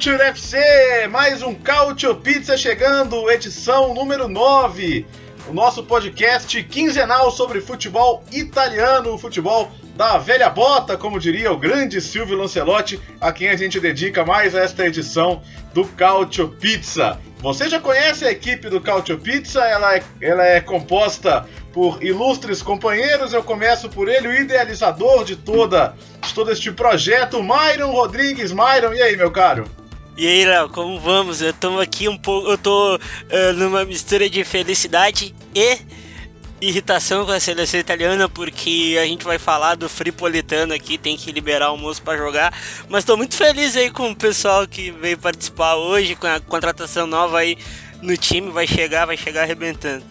Do Future FC, mais um Cautio Pizza chegando, edição número 9. O nosso podcast quinzenal sobre futebol italiano, futebol da velha bota, como diria o grande Silvio Lancelotti, a quem a gente dedica mais esta edição do Cautio Pizza. Você já conhece a equipe do Cautio Pizza, ela é, ela é composta por ilustres companheiros. Eu começo por ele, o idealizador de toda de todo este projeto, Myron Rodrigues. Myron, e aí, meu caro? E aí, Léo, como vamos? Eu tô aqui um pouco. Eu tô uh, numa mistura de felicidade e irritação com a seleção italiana, porque a gente vai falar do Fripolitano aqui, tem que liberar o moço para jogar. Mas tô muito feliz aí com o pessoal que veio participar hoje, com a contratação nova aí no time, vai chegar, vai chegar arrebentando.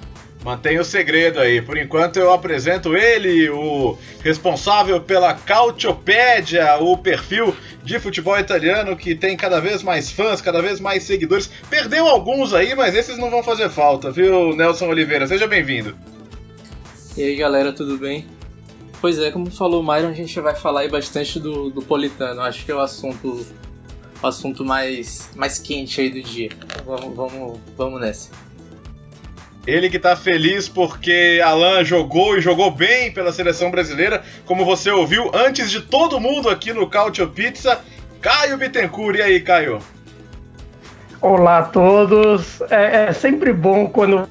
Mantenha o segredo aí. Por enquanto eu apresento ele, o responsável pela Cautiopédia, o perfil de futebol italiano que tem cada vez mais fãs, cada vez mais seguidores. Perdeu alguns aí, mas esses não vão fazer falta, viu, Nelson Oliveira? Seja bem-vindo. E aí, galera, tudo bem? Pois é, como falou o Myron, a gente vai falar aí bastante do, do Politano. Acho que é o assunto, o assunto mais, mais quente aí do dia. Vamos, vamos, vamos nessa. Ele que tá feliz porque Alan jogou e jogou bem pela seleção brasileira, como você ouviu antes de todo mundo aqui no Cautio Pizza, Caio Bittencourt. E aí, Caio? Olá a todos. É, é sempre bom quando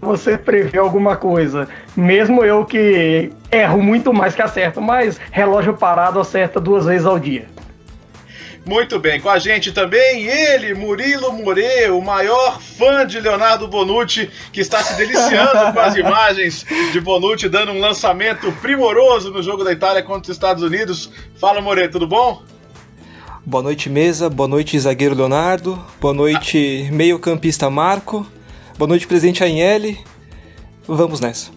você prevê alguma coisa. Mesmo eu que erro muito mais que acerto, mas relógio parado acerta duas vezes ao dia. Muito bem, com a gente também ele, Murilo More, o maior fã de Leonardo Bonucci, que está se deliciando com as imagens de Bonucci dando um lançamento primoroso no jogo da Itália contra os Estados Unidos. Fala, More, tudo bom? Boa noite, mesa. Boa noite, zagueiro Leonardo. Boa noite, meio-campista Marco. Boa noite, presidente Ainelli. Vamos nessa.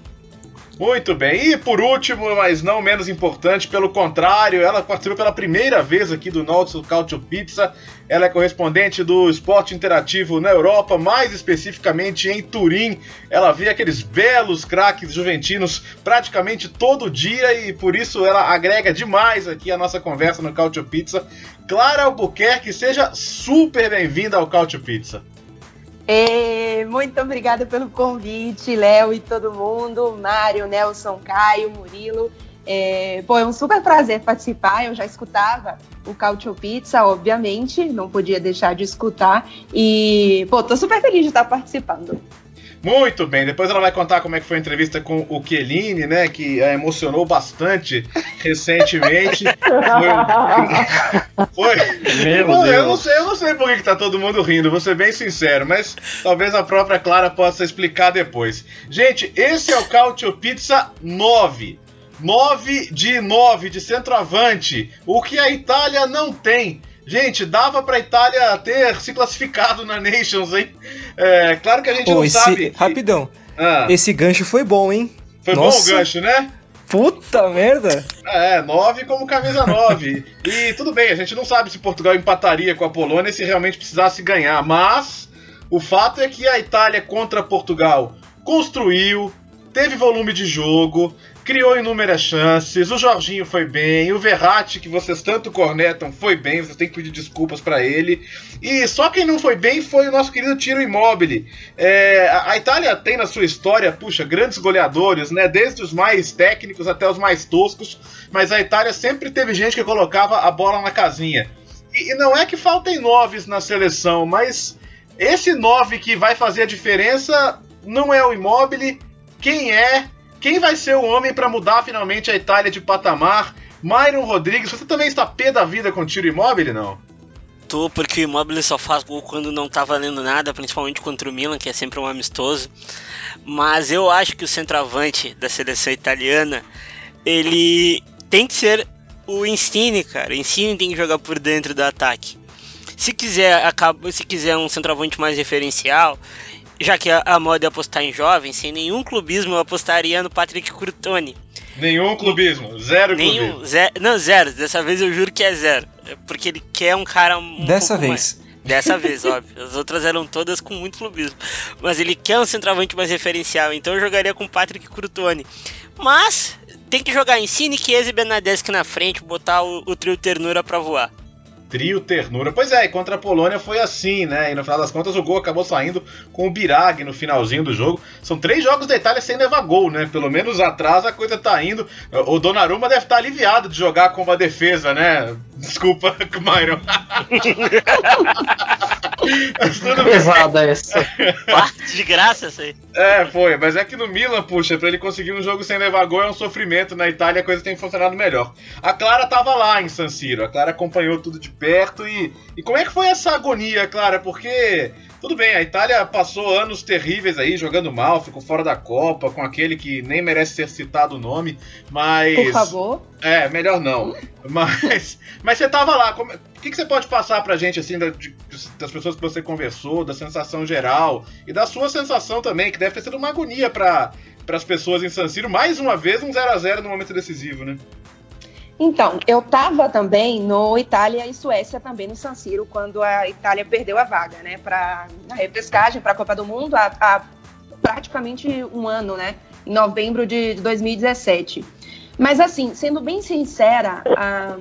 Muito bem, e por último, mas não menos importante, pelo contrário, ela participou pela primeira vez aqui do nosso Cautio Pizza. Ela é correspondente do esporte interativo na Europa, mais especificamente em Turim. Ela vê aqueles belos craques juventinos praticamente todo dia e por isso ela agrega demais aqui a nossa conversa no Cautio Pizza. Clara Albuquerque, seja super bem-vinda ao Cautio Pizza. É, muito obrigada pelo convite, Léo e todo mundo, Mário, Nelson, Caio, Murilo. É, pô, é um super prazer participar. Eu já escutava o Cautio Pizza, obviamente, não podia deixar de escutar. E, pô, tô super feliz de estar participando. Muito bem, depois ela vai contar como é que foi a entrevista com o Chiellini, né? Que a emocionou bastante recentemente. foi. foi... Meu eu, não sei, eu não sei por que, que tá todo mundo rindo, vou ser bem sincero, mas talvez a própria Clara possa explicar depois. Gente, esse é o Cautio Pizza 9. 9 de 9 de centroavante, o que a Itália não tem. Gente, dava pra Itália ter se classificado na Nations, hein? É, claro que a gente não esse... sabe. Rapidão. Ah. Esse gancho foi bom, hein? Foi Nossa. bom o gancho, né? Puta merda! É, 9 como camisa 9. e tudo bem, a gente não sabe se Portugal empataria com a Polônia se realmente precisasse ganhar, mas o fato é que a Itália contra Portugal construiu, teve volume de jogo, criou inúmeras chances, o Jorginho foi bem, o Verratti, que vocês tanto cornetam, foi bem, vocês têm que pedir desculpas para ele. E só quem não foi bem foi o nosso querido Tiro Immobile. É, a Itália tem na sua história, puxa, grandes goleadores, né? Desde os mais técnicos até os mais toscos, mas a Itália sempre teve gente que colocava a bola na casinha. E, e não é que faltem noves na seleção, mas esse nove que vai fazer a diferença não é o Immobile. Quem é? Quem vai ser o homem para mudar finalmente a Itália de patamar? Myron Rodrigues, você também está pé da vida com tiro imóvel, não? Tô, porque o Immobile só faz gol quando não tá valendo nada, principalmente contra o Milan, que é sempre um amistoso. Mas eu acho que o centroavante da seleção italiana, ele tem que ser o Insigne, cara. O Insigne tem que jogar por dentro do ataque. Se quiser, acaba, se quiser um centroavante mais referencial, já que a, a moda é apostar em jovens, sem nenhum clubismo, eu apostaria no Patrick Curtoni. Nenhum clubismo, zero Nenhum, clubismo. zero, não, zero. Dessa vez eu juro que é zero. Porque ele quer um cara um Dessa pouco vez. mais- Dessa vez, óbvio. As outras eram todas com muito clubismo. Mas ele quer um centroavante mais referencial, então eu jogaria com Patrick Crutone. Mas tem que jogar em Cine, Chiesa e Bernadeschi na frente, botar o, o trio ternura pra voar. Trio ternura. Pois é, e contra a Polônia foi assim, né? E no final das contas o gol acabou saindo com o Birag no finalzinho do jogo. São três jogos da Itália sem levar gol, né? Pelo menos atrás a coisa tá indo. O Donnarumma deve estar aliviado de jogar com uma defesa, né? Desculpa, Myron. Mas tudo bem. Pesada essa. De graça isso aí. É, foi, mas é que no Milan, puxa, pra ele conseguir um jogo sem levar gol é um sofrimento. Na Itália a coisa tem funcionado melhor. A Clara tava lá em San Siro, a Clara acompanhou tudo de perto e. E como é que foi essa agonia, Clara? Porque. Tudo bem, a Itália passou anos terríveis aí, jogando mal, ficou fora da Copa, com aquele que nem merece ser citado o nome, mas. Por favor. É, melhor não. Mas, mas você tava lá. como- o que, que você pode passar pra gente, assim, da- de- das pessoas que você conversou, da sensação geral e da sua sensação também, que deve ter sido uma agonia para as pessoas em San Siro. Mais uma vez, um 0 a 0 no momento decisivo, né? Então, eu estava também no Itália e Suécia, também no San Siro, quando a Itália perdeu a vaga, né, para na repescagem para a Copa do Mundo há, há praticamente um ano, né, em novembro de 2017. Mas assim, sendo bem sincera, ah,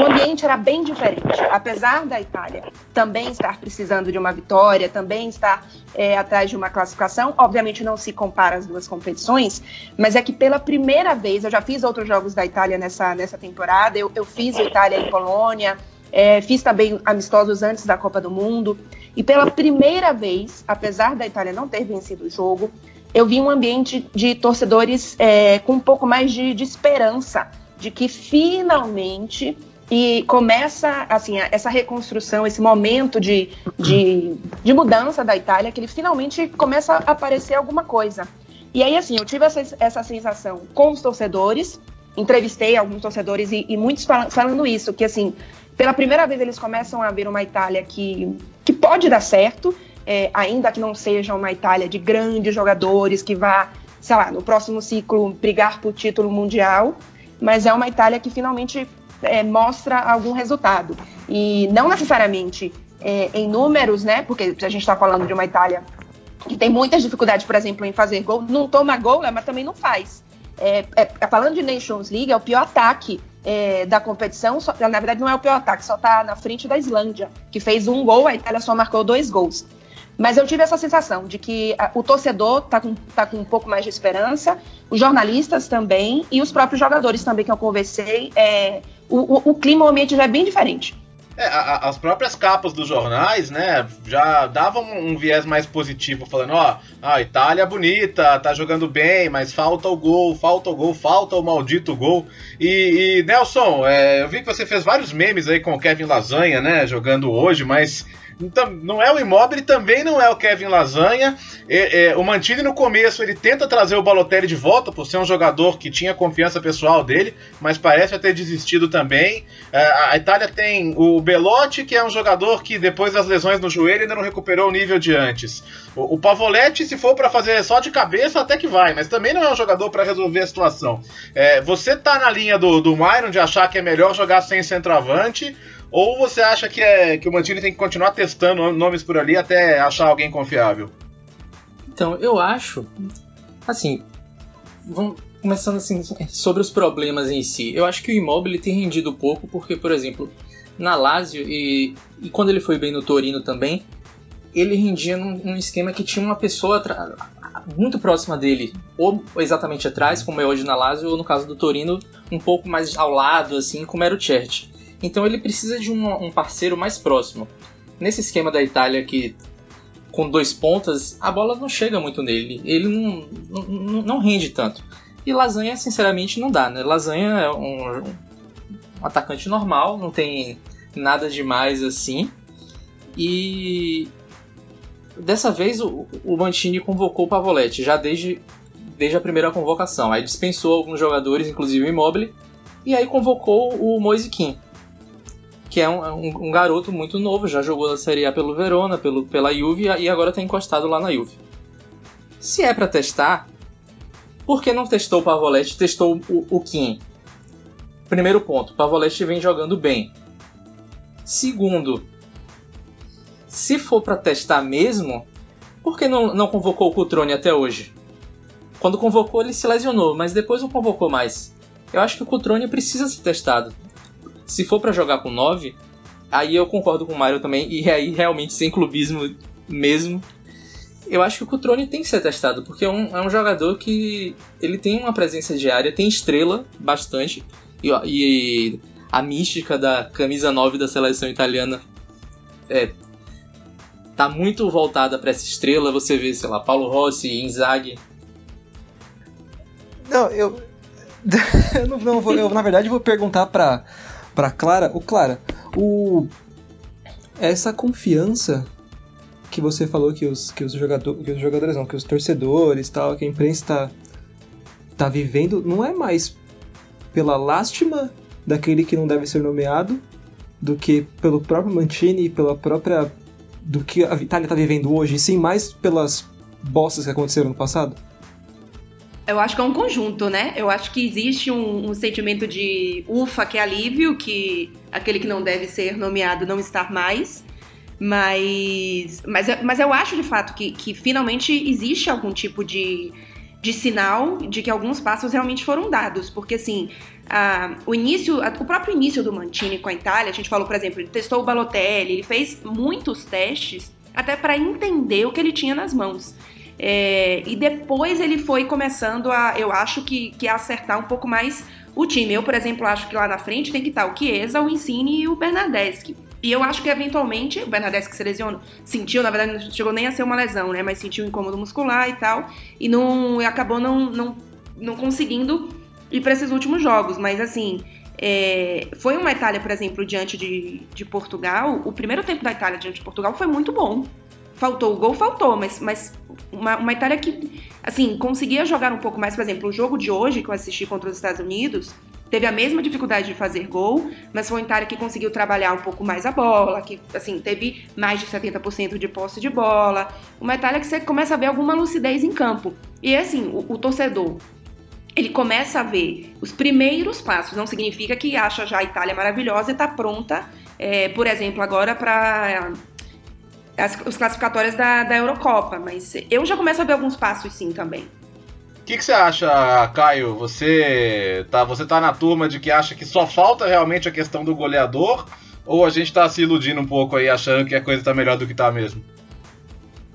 o ambiente era bem diferente. Apesar da Itália também estar precisando de uma vitória, também estar é, atrás de uma classificação, obviamente não se compara as duas competições, mas é que pela primeira vez, eu já fiz outros jogos da Itália nessa, nessa temporada, eu, eu fiz Itália em Polônia, é, fiz também amistosos antes da Copa do Mundo, e pela primeira vez, apesar da Itália não ter vencido o jogo, eu vi um ambiente de torcedores é, com um pouco mais de, de esperança de que finalmente e começa assim essa reconstrução, esse momento de, de, de mudança da Itália, que ele finalmente começa a aparecer alguma coisa. E aí assim, eu tive essa, essa sensação com os torcedores, entrevistei alguns torcedores e, e muitos fal- falando isso, que assim, pela primeira vez eles começam a ver uma Itália que, que pode dar certo, é, ainda que não seja uma Itália de grandes jogadores que vá, sei lá, no próximo ciclo brigar por título mundial, mas é uma Itália que finalmente é, mostra algum resultado. E não necessariamente é, em números, né? Porque a gente está falando de uma Itália que tem muitas dificuldades, por exemplo, em fazer gol, não toma gol, né, mas também não faz. É, é, falando de Nations League, é o pior ataque é, da competição. Só, na verdade, não é o pior ataque, só está na frente da Islândia, que fez um gol, a Itália só marcou dois gols. Mas eu tive essa sensação de que a, o torcedor está com, tá com um pouco mais de esperança, os jornalistas também, e os próprios jogadores também que eu conversei. É, o, o, o clima, o ambiente já é bem diferente. É, a- as próprias capas dos jornais, né, já davam um viés mais positivo, falando, ó, a Itália é bonita, tá jogando bem, mas falta o gol, falta o gol, falta o maldito gol. E, e, Nelson, é, eu vi que você fez vários memes aí com o Kevin Lasanha, né, jogando hoje, mas não é o Immobile, também não é o Kevin Lasanha. É, é, o Mantini no começo ele tenta trazer o Balotelli de volta por ser um jogador que tinha confiança pessoal dele, mas parece ter desistido também. É, a Itália tem o Belotti, que é um jogador que depois das lesões no joelho ainda não recuperou o nível de antes. O, o Pavoletti, se for para fazer só de cabeça, até que vai, mas também não é um jogador para resolver a situação. É, você tá na linha do, do Myron de achar que é melhor jogar sem centroavante? Ou você acha que, é, que o Mantini tem que continuar testando nomes por ali até achar alguém confiável? Então, eu acho, assim, vamos começando assim sobre os problemas em si. Eu acho que o Immobile tem rendido pouco porque, por exemplo, na Lazio e, e quando ele foi bem no Torino também, ele rendia num, num esquema que tinha uma pessoa muito próxima dele, ou exatamente atrás, como é hoje na Lazio, ou no caso do Torino, um pouco mais ao lado, assim, como era o Church. Então ele precisa de um, um parceiro mais próximo. Nesse esquema da Itália que com dois pontas, a bola não chega muito nele. Ele não, não, não rende tanto. E Lasanha, sinceramente, não dá, né? Lasanha é um, um atacante normal, não tem nada demais assim. E dessa vez o, o Mantini convocou o Pavoletti, já desde, desde a primeira convocação. Aí dispensou alguns jogadores, inclusive o Immobile, E aí convocou o Moise Kim, que é um, um, um, garoto muito novo, já jogou na Série A pelo Verona, pelo, pela Juve e agora está encostado lá na Juve. Se é para testar, por que não testou o Pavoletti, testou o, o Kim? Primeiro ponto, Pavoletti vem jogando bem. Segundo, se for para testar mesmo, por que não, não convocou o Cutrone até hoje? Quando convocou, ele se lesionou, mas depois não convocou mais. Eu acho que o Cutrone precisa ser testado. Se for para jogar com 9, aí eu concordo com o Mario também, e aí realmente sem clubismo mesmo. Eu acho que o Cutrone tem que ser testado, porque é um, é um jogador que ele tem uma presença diária, tem estrela bastante, e, e a mística da camisa 9 da seleção italiana é, tá muito voltada para essa estrela. Você vê, sei lá, Paulo Rossi, Inzaghi. Não, eu. eu não, não vou, eu, na verdade, vou perguntar pra, pra Clara. O Clara, o. Essa confiança que você falou que os, que os, jogador, que os jogadores, não, que os torcedores, tal, que a imprensa tá, tá vivendo, não é mais pela lástima daquele que não deve ser nomeado do que pelo próprio Mantini e pela própria do que a Itália está vivendo hoje, sim mais pelas bostas que aconteceram no passado? Eu acho que é um conjunto, né? Eu acho que existe um, um, sentimento de ufa, que é alívio, que aquele que não deve ser nomeado não estar mais. Mas, mas, mas eu acho de fato que, que finalmente existe algum tipo de, de sinal de que alguns passos realmente foram dados, porque assim, a, o início, a, o próprio início do Mantini com a Itália, a gente falou, por exemplo, ele testou o Balotelli, ele fez muitos testes até para entender o que ele tinha nas mãos. É, e depois ele foi começando a, eu acho que, que acertar um pouco mais o time. Eu, por exemplo, acho que lá na frente tem que estar o Chiesa, o Insigne e o Bernardeschi. E eu acho que eventualmente, o Bernadette que se lesionou, sentiu, na verdade não chegou nem a ser uma lesão, né? Mas sentiu um incômodo muscular e tal. E não acabou não, não, não conseguindo ir para esses últimos jogos. Mas assim, é, foi uma Itália, por exemplo, diante de, de Portugal. O primeiro tempo da Itália diante de Portugal foi muito bom. Faltou o gol, faltou, mas, mas uma, uma Itália que, assim, conseguia jogar um pouco mais. Por exemplo, o jogo de hoje que eu assisti contra os Estados Unidos, teve a mesma dificuldade de fazer gol, mas foi um Itália que conseguiu trabalhar um pouco mais a bola, que assim teve mais de 70% de posse de bola. Uma Itália que você começa a ver alguma lucidez em campo. E assim, o, o torcedor ele começa a ver os primeiros passos. Não significa que acha já a Itália maravilhosa e está pronta, é, por exemplo, agora para os classificatórios da, da Eurocopa. Mas eu já começo a ver alguns passos sim também. O que, que, você acha, Caio? Você tá, você tá na turma de que acha que só falta realmente a questão do goleador? Ou a gente tá se iludindo um pouco aí, achando que a coisa tá melhor do que tá mesmo?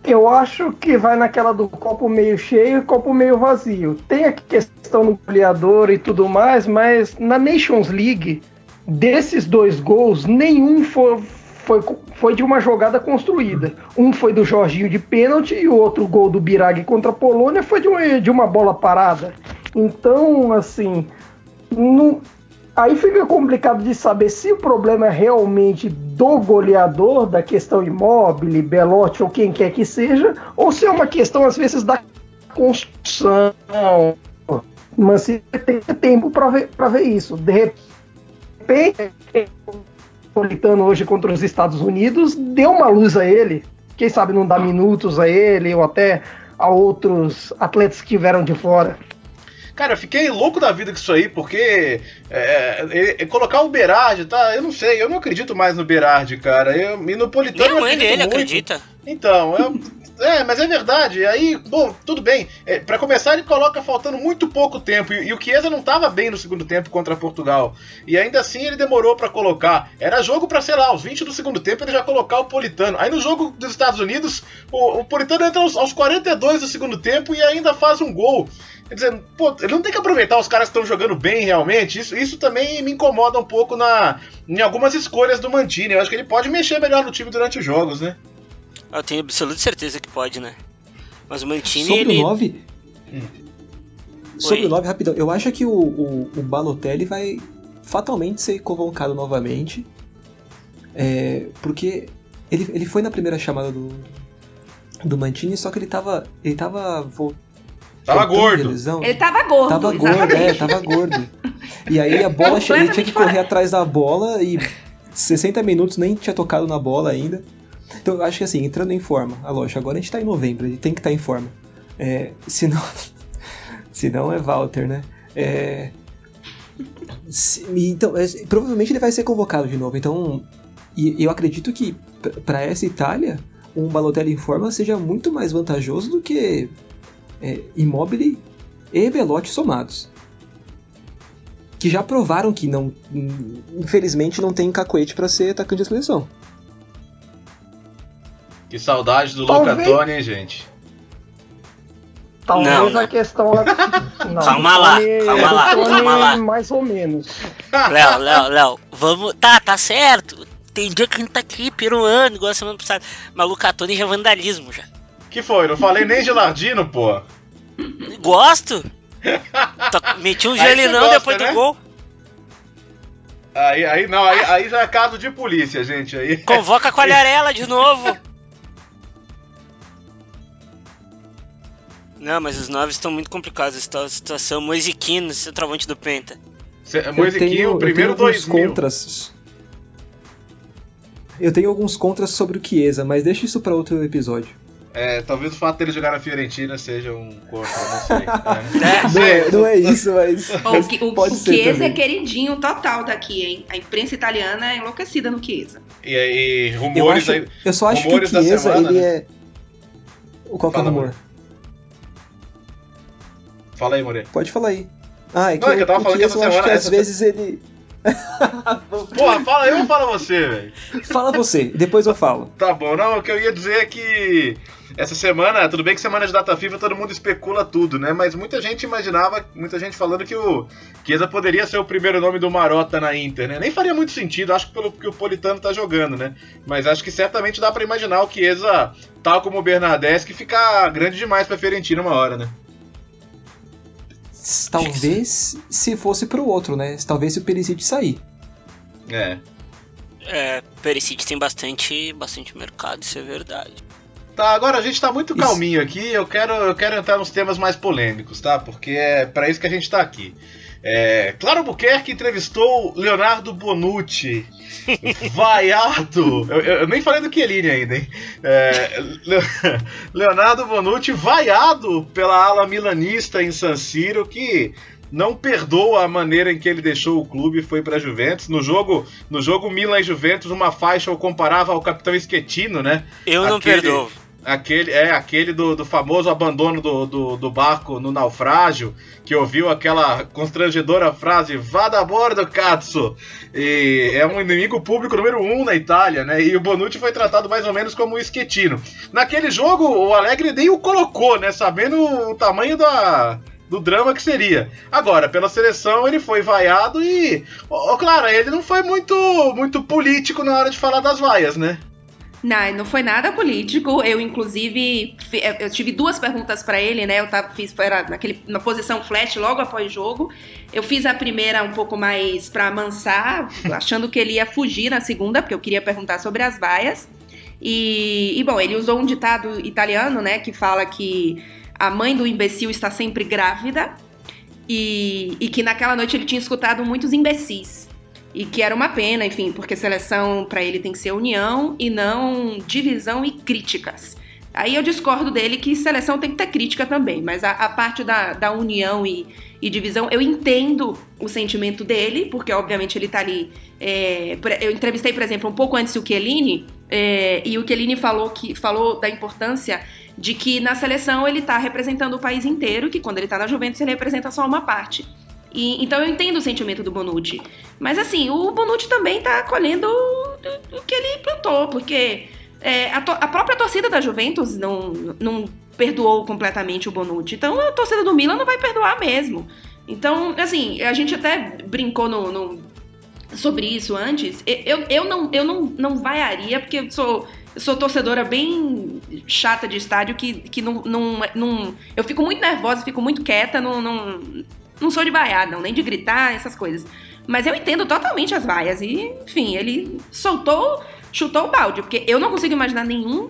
Eu acho que vai naquela do copo meio cheio e copo meio vazio. Tem a questão do goleador e tudo mais, mas na Nations League, desses dois gols, nenhum foi, foi, foi de uma jogada construída. Um foi do Jorginho de pênalti e o outro gol do Birag contra a Polônia foi de uma, de uma bola parada. Então, assim, aí fica complicado de saber se o problema é realmente do goleador, da questão imóvel, Belotti ou quem quer que seja, ou se é uma questão, às vezes, da construção. Mas se tem tempo para ver, ver isso. De repente, Napolitano hoje contra os Estados Unidos deu uma luz a ele. Quem sabe não dá minutos a ele ou até a outros atletas que tiveram de fora. Cara, eu fiquei louco da vida com isso aí, porque é, é, é, colocar o Berardi, tá? Eu não sei, eu não acredito mais no Berardi, cara. Eu, e no Politano. Nem a mãe dele acredita. Então, eu, é, mas é verdade. Aí, bom, tudo bem. É, para começar, ele coloca faltando muito pouco tempo. E, e o Chiesa não tava bem no segundo tempo contra Portugal. E ainda assim ele demorou para colocar. Era jogo para sei lá, aos 20 do segundo tempo ele já colocar o Politano. Aí no jogo dos Estados Unidos, o, o Politano entra aos, aos 42 do segundo tempo e ainda faz um gol. Quer dizer, pô, ele não tem que aproveitar os caras que estão jogando bem realmente. Isso, isso também me incomoda um pouco na, em algumas escolhas do Mantini. Eu acho que ele pode mexer melhor no time durante os jogos, né? Eu tenho absoluta certeza que pode, né? Mas o Mantini. Sobre ele... o 9. Hum. Sobre o 9, rapidão. Eu acho que o, o, o Balotelli vai fatalmente ser convocado novamente. É, porque ele, ele foi na primeira chamada do, do Mantini, só que ele tava. Ele tava. Tava Foi tão gordo. lesão. Ele tava gordo, Tava gordo, exatamente. é, tava gordo. E aí a bola, ele tinha que correr atrás da bola e 60 minutos nem tinha tocado na bola ainda. Então eu acho que assim, entrando em forma, a lógico, agora a gente tá em novembro, ele tem que estar em forma. É, se não. se não é Walter, né? É, se- então, é, provavelmente ele vai ser convocado de novo. Então, e eu acredito que para essa Itália, um Balotelli em forma seja muito mais vantajoso do que é, Immobile e Belotti somados. Que já provaram que não, infelizmente não tem cacoete para ser atacante da seleção. Que saudade do Talvez- Luca Toni, hein, gente? Talvez Não. a questão. Não, Calma lá, Tony- calma lá, calma lá. Mais ou menos. Léo, Léo, Léo, vamos. Tá, tá certo. Tem dia que a gente tá aqui peruando, igual a semana passada. Mas Lucatone já é vandalismo já. Que foi? Não falei nem de Lardino, pô. Gosto. Meti um gelinão gosta, depois né? do gol. Aí, aí não, aí, aí já é caso de polícia, gente. Aí. Convoca a Colharela de novo. Não, mas os nove estão muito complicados. A situação Moisiquino, centroavante do Penta. Moisiquinho, eu primeiro eu tenho alguns 2000. contras. Eu tenho alguns contras sobre o Chiesa, mas deixa isso para outro episódio. É, talvez o fato dele jogar na Fiorentina seja um contra, não sei. É. Não Não é, não é isso, mas, mas o, o, pode o ser Chiesa também. é queridinho total daqui, hein? A imprensa italiana é enlouquecida no Chiesa. E aí, Eu, rumores acho, aí. eu só acho que o Chiesa, semana, ele né? é... O qual que é o rumor? More. Fala aí, More. Pode falar aí. Ah, é que, Não, é que eu tava falando que essa eu acho semana- que às vezes ele... Porra, fala eu ou fala você, velho? Fala você, depois eu falo. Tá bom, não, o que eu ia dizer é que essa semana, tudo bem que semana de data FIFA todo mundo especula tudo, né? Mas muita gente imaginava, muita gente falando que o Chiesa poderia ser o primeiro nome do Marota na Inter, né? Nem faria muito sentido, acho que pelo que o Politano tá jogando, né? Mas acho que certamente dá pra imaginar o Chiesa, tal como o Bernardeschi, ficar grande demais pra Fiorentina uma hora, né? Talvez se fosse pro outro, né? Talvez se o Perisic sair. É. É, Perisic tem bastante, bastante mercado, isso é verdade. Tá, agora a gente tá muito Isso. calminho aqui, eu quero, eu quero entrar nos temas mais polêmicos, tá? Porque é pra isso que a gente tá aqui. É, Claro Buquerque entrevistou Leonardo Bonucci, vaiado. Eu, eu- eu nem falei do Chiellini ainda, hein? É, Le- Leonardo Bonucci vaiado pela ala milanista em San Siro, que não perdoa a maneira em que ele deixou o clube e foi pra Juventus. No jogo, no jogo Milan e Juventus, uma faixa o comparava ao capitão Schettino, né? Eu não Aquele- perdoo. Aquele, é, aquele do, do famoso abandono do, do, do barco no naufrágio, que ouviu aquela constrangedora frase, vá da bordo, Katsu! E é um inimigo público número um na Itália, né? E o Bonucci foi tratado mais ou menos como um esquetino. Naquele jogo, o Alegre nem o colocou, né? Sabendo o tamanho da, do drama que seria. Agora, pela seleção, ele foi vaiado e. Ô, Clara, ele não foi muito, muito político na hora de falar das vaias, né? Não, não foi nada político. Eu, inclusive, eu tive duas perguntas pra ele, né? Eu tava, fiz era naquele, na posição flash logo após jogo. Eu fiz a primeira um pouco mais pra amansar, achando que ele ia fugir na segunda, porque eu queria perguntar sobre as vaias. E, e, bom, ele usou um ditado italiano, né? Que fala que a mãe do imbecil está sempre grávida. E, e que naquela noite ele tinha escutado muitos imbecis. E que era uma pena, enfim, porque seleção pra ele tem que ser união e não divisão e críticas. Aí eu discordo dele que seleção tem que ter crítica também, mas a, a parte da, da união e, e divisão, eu entendo o sentimento dele, porque obviamente ele tá ali. é, eu entrevistei, por exemplo, um pouco antes o Chiellini, é, e o Chiellini falou, que, falou da importância de que na seleção ele tá representando o país inteiro, que quando ele tá na Juventus ele representa só uma parte. E, então eu entendo o sentimento do Bonucci. Mas assim, o Bonucci também tá colhendo o, o que ele plantou, porque é, a, to- a própria torcida da Juventus não, não perdoou completamente o Bonucci. Então a torcida do Milan não vai perdoar mesmo. Então, assim, a gente até brincou no, no- sobre isso antes. Eu, eu, não, eu não, não vaiaria, porque eu sou, sou torcedora bem chata de estádio, que, que não, não, não. Eu fico muito nervosa, fico muito quieta, não, não, não sou de vaiar, não, nem de gritar, essas coisas. Mas eu entendo totalmente as vaias. E, enfim, ele soltou, chutou o balde. Porque eu não consigo imaginar nenhum,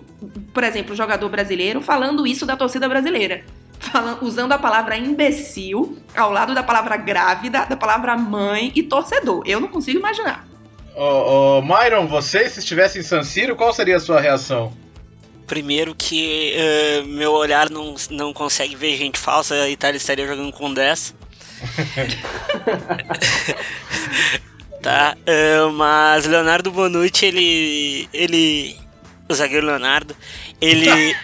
por exemplo, jogador brasileiro falando isso da torcida brasileira. falando, usando a palavra imbecil ao lado da palavra grávida, da palavra mãe e torcedor. Eu não consigo imaginar. Ô, ô, Myron, você, se estivesse em San Siro, qual seria a sua reação? Primeiro que uh, meu olhar não, não consegue ver gente falsa, a Itália estaria jogando com 10. tá, uh, mas Leonardo Bonucci, ele. ele. O zagueiro Leonardo, ele.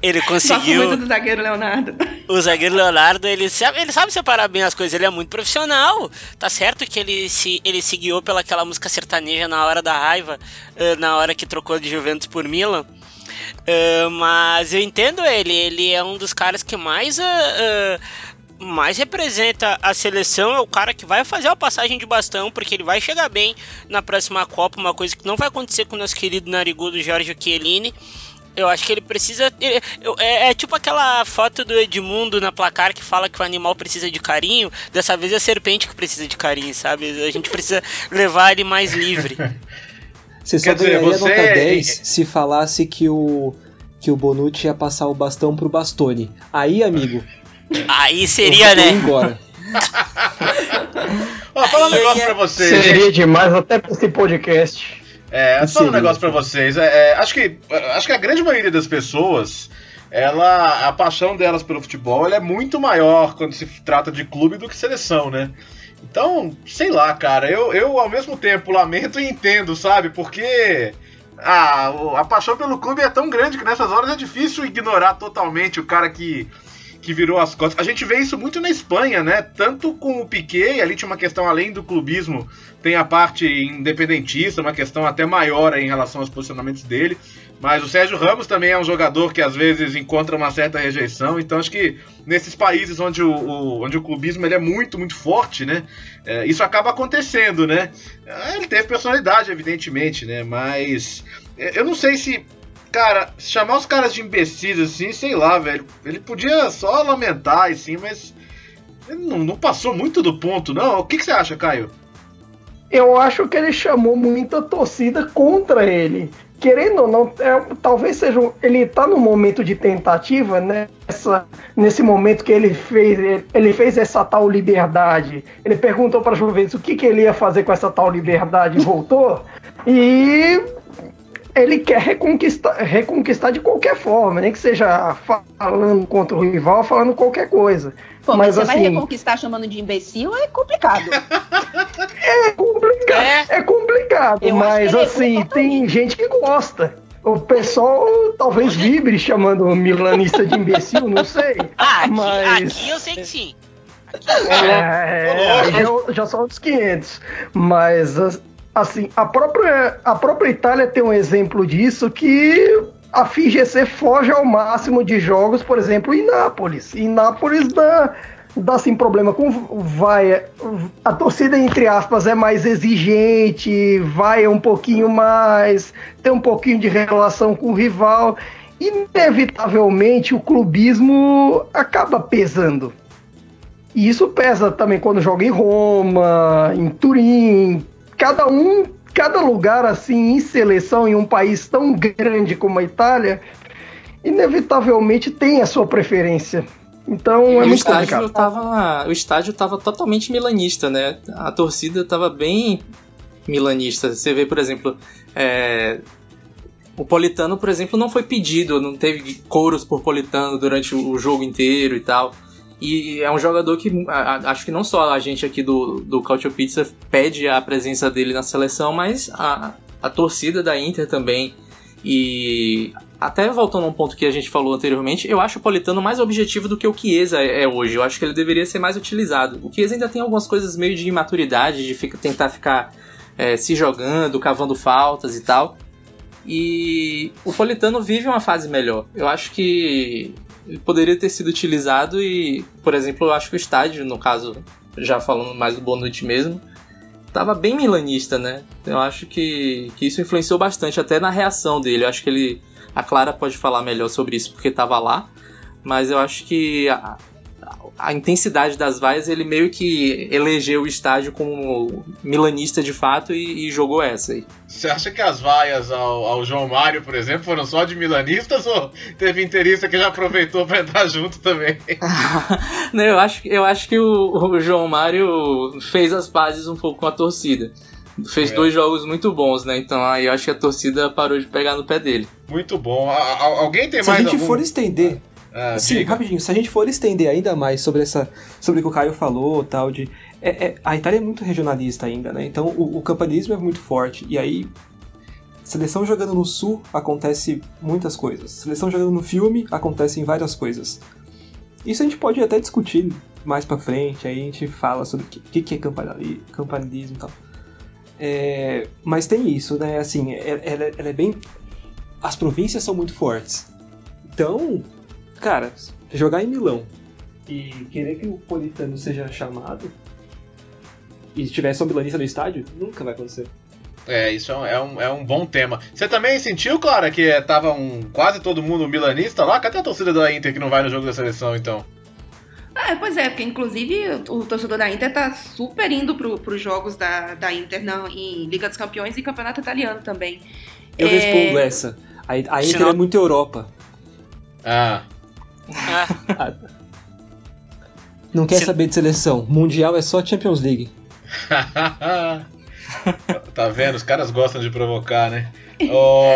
ele conseguiu. Gosto muito do zagueiro Leonardo. O zagueiro Leonardo, ele sabe, ele sabe separar bem as coisas, ele é muito profissional. Tá certo que ele se, ele se guiou pelaquela música sertaneja na hora da raiva, uh, na hora que trocou de Juventus por Milan. Uh, mas eu entendo ele, ele é um dos caras que mais. Uh, mais representa a seleção é o cara que vai fazer a passagem de bastão, porque ele vai chegar bem na próxima Copa, uma coisa que não vai acontecer com o nosso querido narigudo Jorge Chiellini. Eu acho que ele precisa. Ele, é, é, tipo aquela foto do Edmundo na placar que fala que o animal precisa de carinho. Dessa vez é a serpente que precisa de carinho, sabe? A gente precisa levar ele mais livre. Você só dizer, ganharia você- nota 10 se falasse que o, que o Bonucci ia passar o bastão pro Bastone. Aí, amigo, Aí seria, né? embora. Ó, fala um negócio é- pra vocês. Seria demais até pra esse podcast. É, fala um negócio pra vocês. É, é, acho, que, acho que a grande maioria das pessoas, ela, a paixão delas pelo futebol ela é muito maior quando se trata de clube do que seleção, né? Então, sei lá, cara, eu, eu ao mesmo tempo lamento e entendo, sabe? Porque a, a paixão pelo clube é tão grande que nessas horas é difícil ignorar totalmente o cara que, que virou as costas. A gente vê isso muito na Espanha, né? Tanto com o Piquet, ali tinha uma questão além do clubismo, tem a parte independentista, uma questão até maior em relação aos posicionamentos dele. Mas o Sérgio Ramos também é um jogador que às vezes encontra uma certa rejeição. Então acho que nesses países onde o, o- onde o clubismo ele é muito, muito forte, né? é, isso acaba acontecendo, né? É, Ele teve personalidade, evidentemente, né? Mas é, eu não sei se. Cara, chamar os caras de imbecis assim, sei lá, velho. Ele podia só lamentar, assim, mas. Não, não passou muito do ponto, não. O que, que você acha, Caio? Eu acho que ele chamou muita torcida contra ele. Querendo ou não, é, talvez seja. um- Ele tá num momento de tentativa, nessa, nesse momento que ele fez, ele, ele fez essa tal liberdade. Ele perguntou para Juventus o que, que ele ia fazer com essa tal liberdade e voltou. E ele quer reconquistar, reconquistar de qualquer forma, nem que seja falando contra o rival, falando qualquer coisa. Pô, mas, Mas, você vai assim- reconquistar chamando de imbecil é complicado. É complicado, É. é, complicado, Eu mas é assim, tem gente que gosta. O pessoal talvez vibre chamando o milanista de imbecil, não sei. Ah, aqui, mas aqui eu sei que sim. é, aí já, já são outros 500. Mas assim, a própria, a própria Itália tem um exemplo disso que a FIGC foge ao máximo de jogos, por exemplo, em Nápoles. Em Nápoles dá, dá assim problema com vai a torcida entre aspas é mais exigente, vai um pouquinho mais, tem um pouquinho de relação com o rival. Inevitavelmente o clubismo acaba pesando. E isso pesa também quando joga em Roma, em Turim, cada um, cada lugar assim em seleção em um país tão grande como a Itália, inevitavelmente tem a sua preferência. Então é o muito estádio complicado. tava, o estádio tava totalmente milanista, né? A torcida tava bem milanista. Você vê, por exemplo, é, o Politano, por exemplo, não foi pedido, não teve coros por Politano durante o jogo inteiro e tal. E é um jogador que a- acho que não só a gente aqui do, do Cautio Pizza pede a presença dele na seleção, mas a, a torcida da Inter também. E até voltando a um ponto que a gente falou anteriormente, eu acho o Politano mais objetivo do que o Chiesa é é hoje. Eu acho que ele deveria ser mais utilizado. O Chiesa ainda tem algumas coisas meio de imaturidade, de fica- tentar ficar é, se jogando, cavando faltas e tal. E o Politano vive uma fase melhor. Eu acho que poderia ter sido utilizado e, por exemplo, eu acho que o estádio, no caso, já falando mais do Bonucci mesmo, tava bem milanista, né? Eu acho que, que isso influenciou bastante até na reação dele. Eu acho que ele. A Clara pode falar melhor sobre isso porque tava lá. Mas eu acho que a- a intensidade das vaias, ele meio que elegeu o estádio como milanista de fato e, e jogou essa aí. Você acha que as vaias ao, ao, João Mário, por exemplo, foram só de milanistas ou teve interista que já aproveitou para entrar junto também? Não, eu acho, eu acho que o, o, João Mário fez as pazes um pouco com a torcida. Fez é. dois jogos muito bons, né? Então aí eu acho que a torcida parou de pegar no pé dele. Muito bom. A, alguém tem Se mais Se a gente algum... for estender. Ah, Sim, diga. rapidinho. Se a gente for estender ainda mais sobre essa, sobre o que o Caio falou, tal de, é, é, a Itália é muito regionalista ainda, né? Então o, o campanhismo é muito forte e aí seleção jogando no sul acontece muitas coisas. Seleção jogando no filme acontecem várias coisas. Isso a gente pode até discutir mais para frente. Aí a gente fala sobre o que, que é campanilismo e tal. É, mas tem isso, né? Assim, ela, ela é bem. As províncias são muito fortes. Então, cara, jogar em Milão e querer que o Politano seja chamado e tiver só milanista no estádio, nunca vai acontecer. É, isso é um, é um, é um bom tema. Você também sentiu, Clara, que tava um, quase todo mundo milanista lá? Cadê a torcida da Inter que não vai no jogo da seleção, então? É, pois é, porque inclusive o torcedor da Inter tá super indo pro, pros jogos da, da Inter não, em Liga dos Campeões e Campeonato Italiano também. Eu é... respondo essa. A, a Inter é muito Europa. Ah. Não quer Se... saber de seleção. Mundial é só Champions League. tá vendo? Os caras gostam de provocar, né? Oh,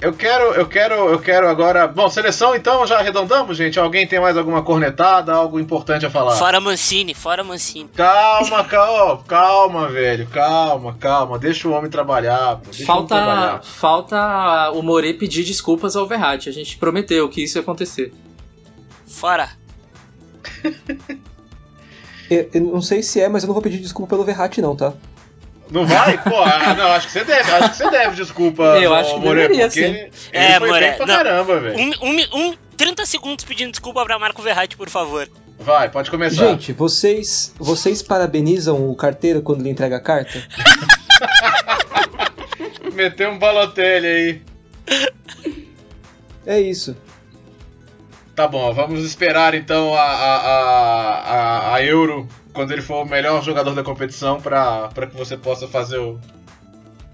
eu quero, eu quero, eu quero agora. Bom, seleção então, já arredondamos, gente? Alguém tem mais alguma cornetada, algo importante a falar? Fora Mancini, fora Mancini. Calma, calma, calma, velho, calma, calma. Deixa o homem trabalhar. Falta, homem trabalhar. falta o More pedir desculpas ao Verratti. A gente prometeu que isso ia acontecer. Fora. eu, eu não sei se é, mas eu não vou pedir desculpa pelo Verratti, não, tá? Não vai? Pô, ah, não, acho que você deve. Acho que você deve, desculpa. Eu acho que More, deveria, porque sim. Ele, é, foi More, bem pra não, caramba, velho. Um, um, um, 30 segundos pedindo desculpa pra Marco Verratti, por favor. Vai, pode começar. Gente, vocês, vocês parabenizam o carteiro quando ele entrega a carta? Meteu um balotelho aí. É isso. Tá bom, vamos esperar então a, a, a, a Euro quando ele for o melhor jogador da competição para que você possa fazer o.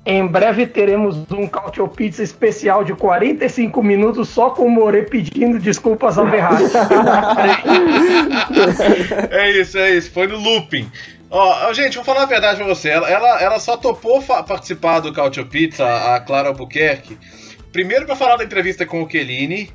Em breve teremos um Cautio Pizza especial de 45 minutos só com o More pedindo desculpas ao Verratti. é isso, é isso. Foi no looping. Ó, gente, vou falar a verdade pra você. Ela, ela, ela só topou participar do Cautio Pizza, a Clara Albuquerque, Primeiro para falar da entrevista com o Chiellini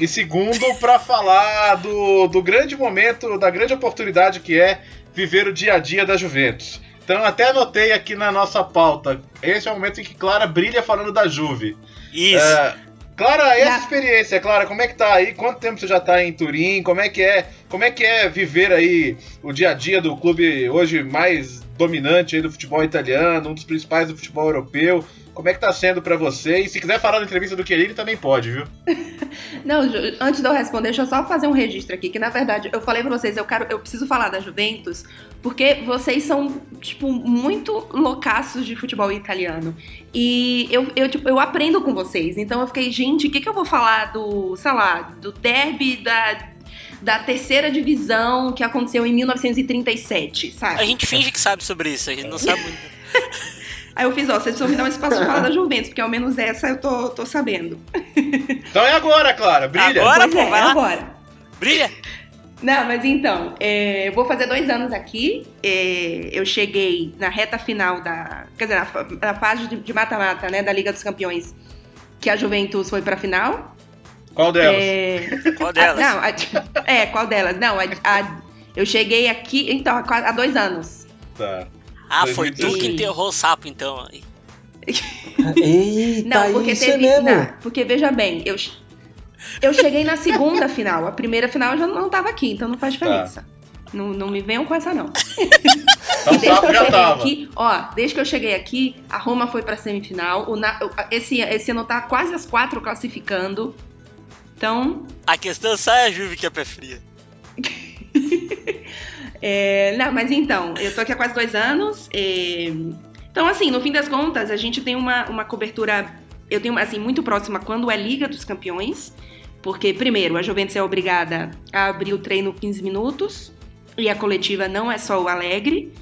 e segundo para falar do, do grande momento, da grande oportunidade que é viver o dia a dia da Juventus. Então até anotei aqui na nossa pauta. Esse é o momento em que Clara brilha falando da Juve. Isso. É, Clara, essa experiência, Clara, como é que tá aí? Quanto tempo você já tá em Turim? Como é que é? Como é que é viver aí o dia a dia do clube hoje mais dominante aí do futebol italiano, um dos principais do futebol europeu? Como é que tá sendo para você? E se quiser falar da entrevista do Chiellini, também pode, viu? Não, antes de eu responder, deixa eu só fazer um registro aqui, que na verdade eu falei para vocês, eu quero, eu preciso falar da Juventus, porque vocês são, tipo, muito loucaços de futebol italiano. E eu, eu, tipo, eu aprendo com vocês. Então eu fiquei, gente, o que, que eu vou falar do, sei lá, do derby da, da terceira divisão que aconteceu em 1937, sabe? A gente finge que sabe sobre isso, a gente não sabe muito. Aí eu fiz, ó, vocês precisam me dar um espaço de falar da Juventus, porque ao menos essa eu tô, tô sabendo. Então é agora, Clara, brilha. Agora, pois pô, é, vai é lá. agora. Brilha. Não, mas então, é, eu vou fazer dois anos aqui. É, eu cheguei na reta final da. Quer dizer, na, na fase de mata-mata, né, da Liga dos Campeões, que a Juventus foi pra final. Qual delas? É, Qual delas? a, não, a, é, qual delas? Não, a, eu cheguei aqui, então, há, há dois anos. Tá. Ah, foi tu que enterrou o sapo, então. Eita, não, porque isso teve, é mesmo. Não, porque veja bem, eu, eu cheguei na segunda final. A primeira final eu já não tava aqui, então não faz diferença. Tá. Não, não me venham com essa, não. Então, desde que eu já cheguei tava. aqui, ó, desde que eu cheguei aqui, a Roma foi pra semifinal. O, na, esse, esse ano tá quase as quatro classificando. Então. A questão sai a Juve que é pé fria. é, não, mas então, eu tô aqui há quase dois anos. Então, assim, no fim das contas, a gente tem uma, uma cobertura, eu tenho, assim, muito próxima quando é Liga dos Campeões. Porque, primeiro, a Juventus é obrigada a abrir o treino 15 minutos e a coletiva não é só o Alegre.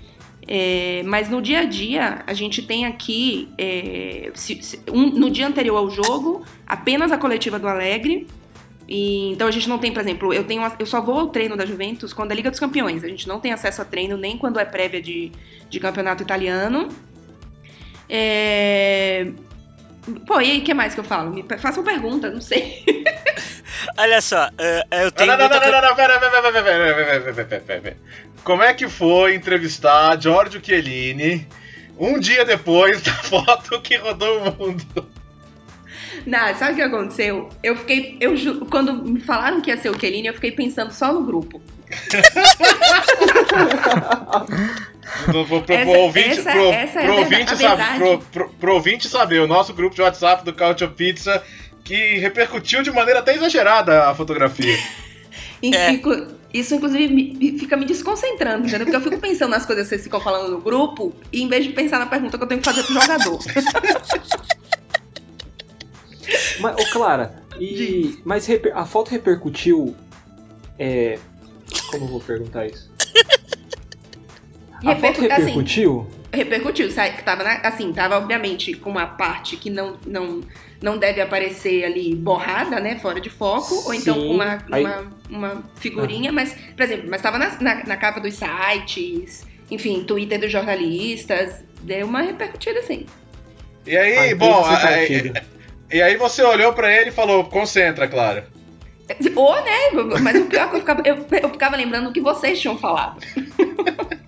É, mas no dia a dia, a gente tem aqui, é, se, se, um, no dia anterior ao jogo, apenas a coletiva do Alegre. E, então a gente não tem, por exemplo, eu, tenho, eu só vou ao treino da Juventus quando é Liga dos Campeões. A gente não tem acesso a treino nem quando é prévia de, de campeonato italiano. É... Pô, e aí, o que mais que eu falo? Me, façam pergunta, não sei. Olha só, eh, eu tenho. Não, não, não, não, não, não, pera, pera, pera, pera, pera, pera, Como é que foi entrevistar Giorgio Chiellini um dia depois da foto que rodou o mundo? Não, sabe o que aconteceu? Eu fiquei. Eu, quando me falaram que ia ser o Chiellini, eu fiquei pensando só no grupo. Pro, pro, pro, Essa- pro ouvinte, essa- pro, essa é pro a ouvinte verdade. pro, pro, pro ouvinte saber, o nosso grupo de WhatsApp do Cautio Pizza que repercutiu de maneira até exagerada a fotografia. E É. fico- isso, inclusive, me- me- fica me desconcentrando, entendeu? Porque eu fico pensando nas coisas que vocês ficam falando no grupo, e em vez de pensar na pergunta que eu tenho que fazer pro jogador. Mas, ô Clara, e, mas reper- a foto repercutiu. É. Como eu vou perguntar isso? A foto Repercu- assim, repercutiu? repercutiu, sabe? Que tava na- assim, tava obviamente com uma parte que não, não, não deve aparecer ali borrada, né? Fora de foco, ou então Sim, com uma, aí- uma, uma figurinha, mas, por exemplo, mas tava na, na, na capa dos sites, enfim, Twitter dos jornalistas, deu uma repercutida assim. E aí, A empresa bom, aí- partido. e aí você olhou pra ele e falou, concentra, claro. Ou, né? Mas o pior é que eu ficava, eu, eu ficava lembrando o que vocês tinham falado.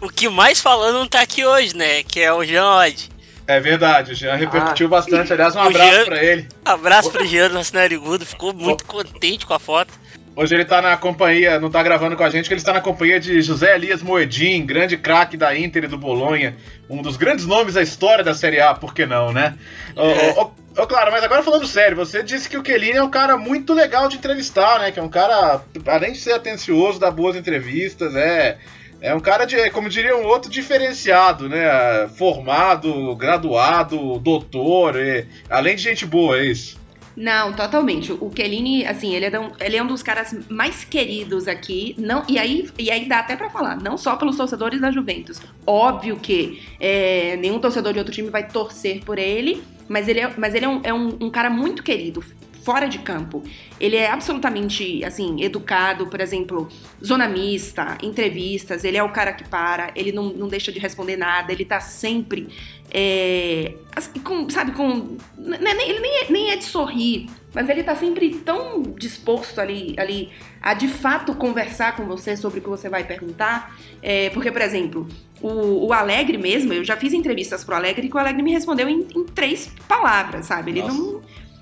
O que mais falou não tá aqui hoje, né? Que é o Jean Odd. É verdade, o Jean repercutiu Ah. bastante. Aliás, um O abraço Jean- pra ele. Abraço pro Jean, nosso narigudo. Ficou muito contente com a foto. Hoje ele tá na companhia, não tá gravando com a gente, que ele está na companhia de José Elias Moedim, grande craque da Inter e do Bolonha, um dos grandes nomes da história da Série A, por que não, né? É. ô, ô, ô, claro, mas agora falando sério, você disse que o Kelini é um cara muito legal de entrevistar, né? Que é um cara, além de ser atencioso, dá boas entrevistas, é. É um cara de, como diria um outro, diferenciado, né? Formado, graduado, doutor, e- além de gente boa, é isso. Não, totalmente. O Kellini, assim, ele é, um, ele é um dos caras mais queridos aqui. Não, e, aí, e aí dá até pra falar, não só pelos torcedores da Juventus. Óbvio que é, nenhum torcedor de outro time vai torcer por ele, mas ele é, mas ele é, um, é um- um cara muito querido. Fora de campo. Ele é absolutamente, assim, educado, por exemplo, zona mista, entrevistas, ele é o cara que para, ele não, não deixa de responder nada, ele tá sempre é, assim, com, sabe, com. n- nem- Ele nem é, nem é de sorrir, mas ele tá sempre tão disposto ali, ali a de fato conversar com você sobre o que você vai perguntar. É, porque, por exemplo, o, o Alegre mesmo, eu já fiz entrevistas pro Alegre que o Alegre me respondeu em, em três palavras, sabe? Ele Nossa. não.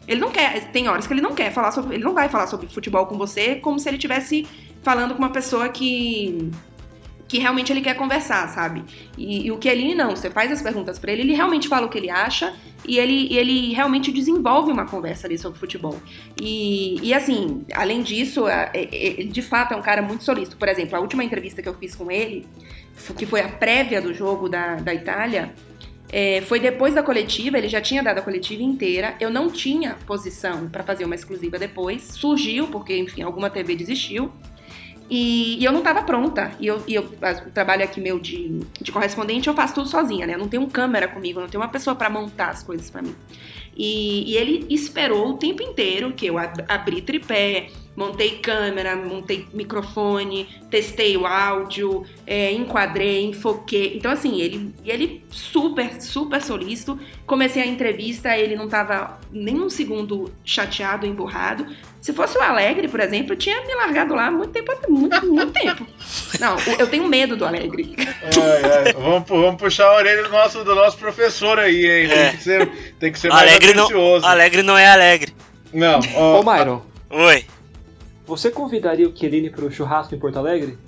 Ele não quer, tem horas que ele não quer falar sobre, ele não vai falar sobre futebol com você como se ele estivesse falando com uma pessoa que que realmente ele quer conversar, sabe? E, e o Chiellini não, você faz as perguntas pra ele, ele realmente fala o que ele acha e ele, ele realmente desenvolve uma conversa ali sobre futebol. E, e assim, além disso, ele de fato é um cara muito solícito. Por exemplo, a última entrevista que eu fiz com ele, que foi a prévia do jogo da, da Itália, é, foi depois da coletiva, ele já tinha dado a coletiva inteira. Eu não tinha posição pra fazer uma exclusiva depois. Surgiu, porque, enfim, alguma TV desistiu. E, e eu não estava pronta. E eu, e eu trabalho aqui meu de, de correspondente, eu faço tudo sozinha, né? Eu não tenho câmera comigo, não tenho uma pessoa para montar as coisas para mim. E, e ele esperou o tempo inteiro que eu ab- abri tripé, montei câmera, montei microfone, testei o áudio, é, enquadrei, enfoquei. Então, assim, ele, ele super, super solícito. Comecei a entrevista, ele não tava nem um segundo chateado, emburrado. Se fosse o Alegre, por exemplo, eu tinha me largado lá muito tempo, muito, muito tempo. Não, eu tenho medo do Alegre. Ai, ai, vamos, vamos puxar a orelha do nosso, do nosso professor aí, hein? Tem É. que ser, tem que ser mais Alegre não, atencioso. alegre não é alegre. Não, ó, Ô, Myron, Oi. Você convidaria o Chiellini pro churrasco em Porto Alegre?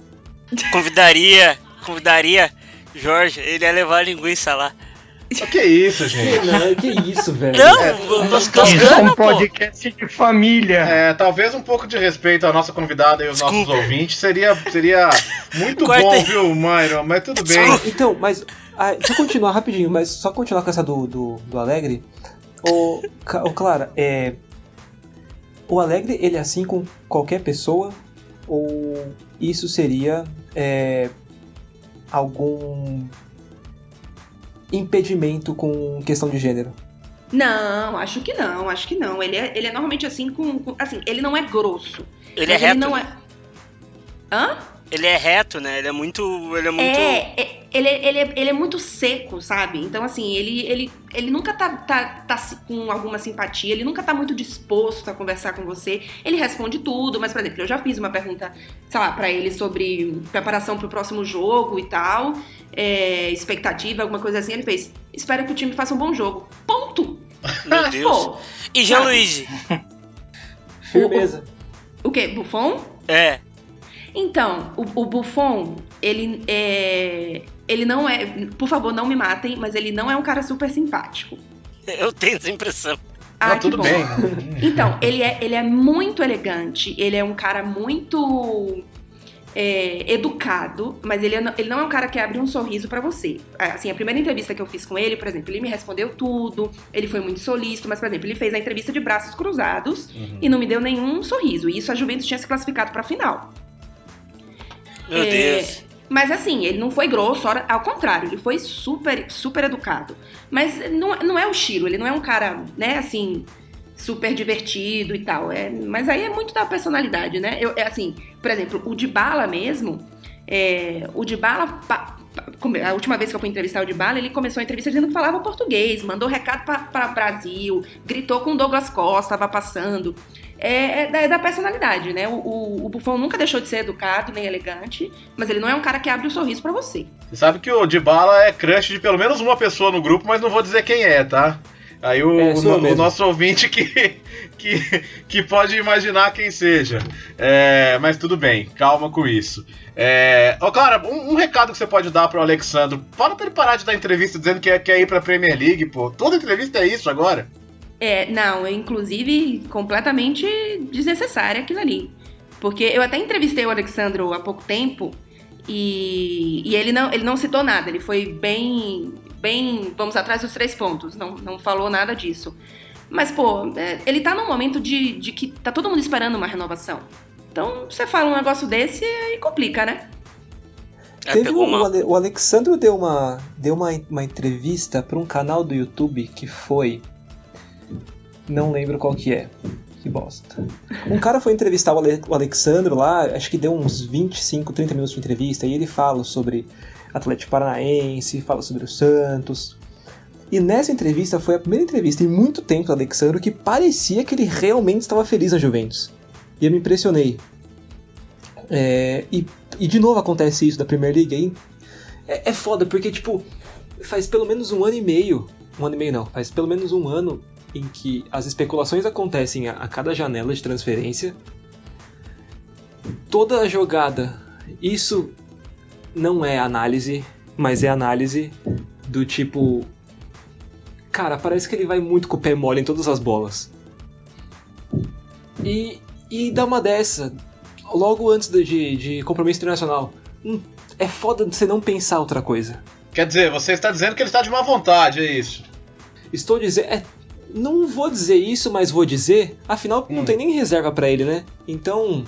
Convidaria, convidaria Jorge, ele ia levar a linguiça lá. que isso, gente? Não, que isso, velho. Não, É, tô Isso é um pô. podcast de família. É, talvez um pouco de respeito à nossa convidada e aos nossos Desculpa. ouvintes seria, seria muito Corta bom, aí. viu, Myron? Mas tudo bem. Desculpa. Então, mas. ah, deixa eu continuar rapidinho, mas só continuar com essa do, do, do Alegre. Ô, Clara, é. O Alegre, ele é assim com qualquer pessoa? Ou isso seria é, algum impedimento com questão de gênero? Não, acho que não, acho que não. Ele é, ele é normalmente assim com, com- Assim, ele não é grosso. Ele é reto. Ele não é. Hã? Ele é reto, né? Ele é muito. Ele é muito. É, é, ele, é- ele, é, ele é muito seco, sabe? Então, assim, ele, ele, ele nunca tá, tá, tá com alguma simpatia, ele nunca tá muito disposto a conversar com você. Ele responde tudo, mas, por exemplo, eu já fiz uma pergunta, sei lá, pra ele sobre preparação pro próximo jogo e tal, é, expectativa, alguma coisa assim. Ele fez: Espero que o time faça um bom jogo. Ponto! Meu Deus. Pô, e Jean Luiz? Firmeza. o quê? Buffon? É. Então, o, o Buffon, ele é. Ele não é. Por favor, não me matem, mas ele não é um cara super simpático. Eu tenho essa impressão. Ah, Ah, tudo bom. bem. Então, ele é, ele é muito elegante, ele é um cara muito é, educado, mas ele, é não- ele não é um cara que abre um sorriso pra você. Assim, a primeira entrevista que eu fiz com ele, por exemplo, ele me respondeu tudo, ele foi muito solícito, mas, por exemplo, ele fez a entrevista de braços cruzados Uhum. e não me deu nenhum sorriso. E isso a Juventus tinha se classificado pra final. Meu É, Deus. Mas assim, ele não foi grosso, ao contrário, ele foi super, super educado. Mas não, não é o estilo, ele não é um cara, né, assim, super divertido e tal. É, mas aí é muito da personalidade, né? Eu, é assim, por exemplo, o Dybala mesmo, é, o come- a última vez que eu fui entrevistar o Dybala, ele começou a entrevista dizendo que falava português, mandou recado para Brasil, gritou com o Douglas Costa, estava passando. É, é da, é da personalidade, né? O, o, o Buffon nunca deixou de ser educado nem elegante, mas ele não é um cara que abre o sorriso pra você. Você sabe que o Dybala é crush de pelo menos uma pessoa no grupo, mas não vou dizer quem é, tá? Aí o, É, o mesmo. nosso ouvinte que, que, que pode imaginar quem seja. É, mas tudo bem, calma com isso. É, ó, Clara, um, um recado que você pode dar pro Alexandro. Fala pra ele parar de dar entrevista dizendo que quer, quer ir pra Premier League, pô. Toda entrevista é isso agora. É, não, é inclusive completamente desnecessário aquilo ali. Porque eu até entrevistei o Alexandro há pouco tempo e, e ele, não, ele não citou nada, ele foi bem, bem, vamos atrás dos três pontos, não, não falou nada disso. Mas, pô, é, ele tá num momento de, de que tá todo mundo esperando uma renovação. Então, você fala um negócio desse e complica, né? É, Teve um- o. Ale- o Alexandro deu uma, deu uma, uma entrevista para um canal do YouTube que foi. Não lembro qual que é. Que bosta. Um cara foi entrevistar o, Ale, o Alexandro lá, acho que deu uns 25, 30 minutos de entrevista, e ele fala sobre Atlético Paranaense, fala sobre o Santos. E nessa entrevista foi a primeira entrevista em muito tempo do Alexandro que parecia que ele realmente estava feliz na Juventus. E eu me impressionei. É, e, e de novo acontece isso da Premier League aí. É, é foda, porque, tipo, faz pelo menos um ano e meio. Um ano e meio não, faz pelo menos um ano em que as especulações acontecem a, a cada janela de transferência. Toda a jogada. Isso não é análise, mas é análise do tipo. Cara, parece que ele vai muito com o pé mole em todas as bolas. E, e dá uma dessa, logo antes de, de, compromisso internacional. Hum, é foda você não pensar outra coisa. Quer dizer, você está dizendo que ele está de má vontade, é isso. Estou dizendo. É, não vou dizer isso, mas vou dizer. Afinal, não Hum. tem nem reserva pra ele, né? Então.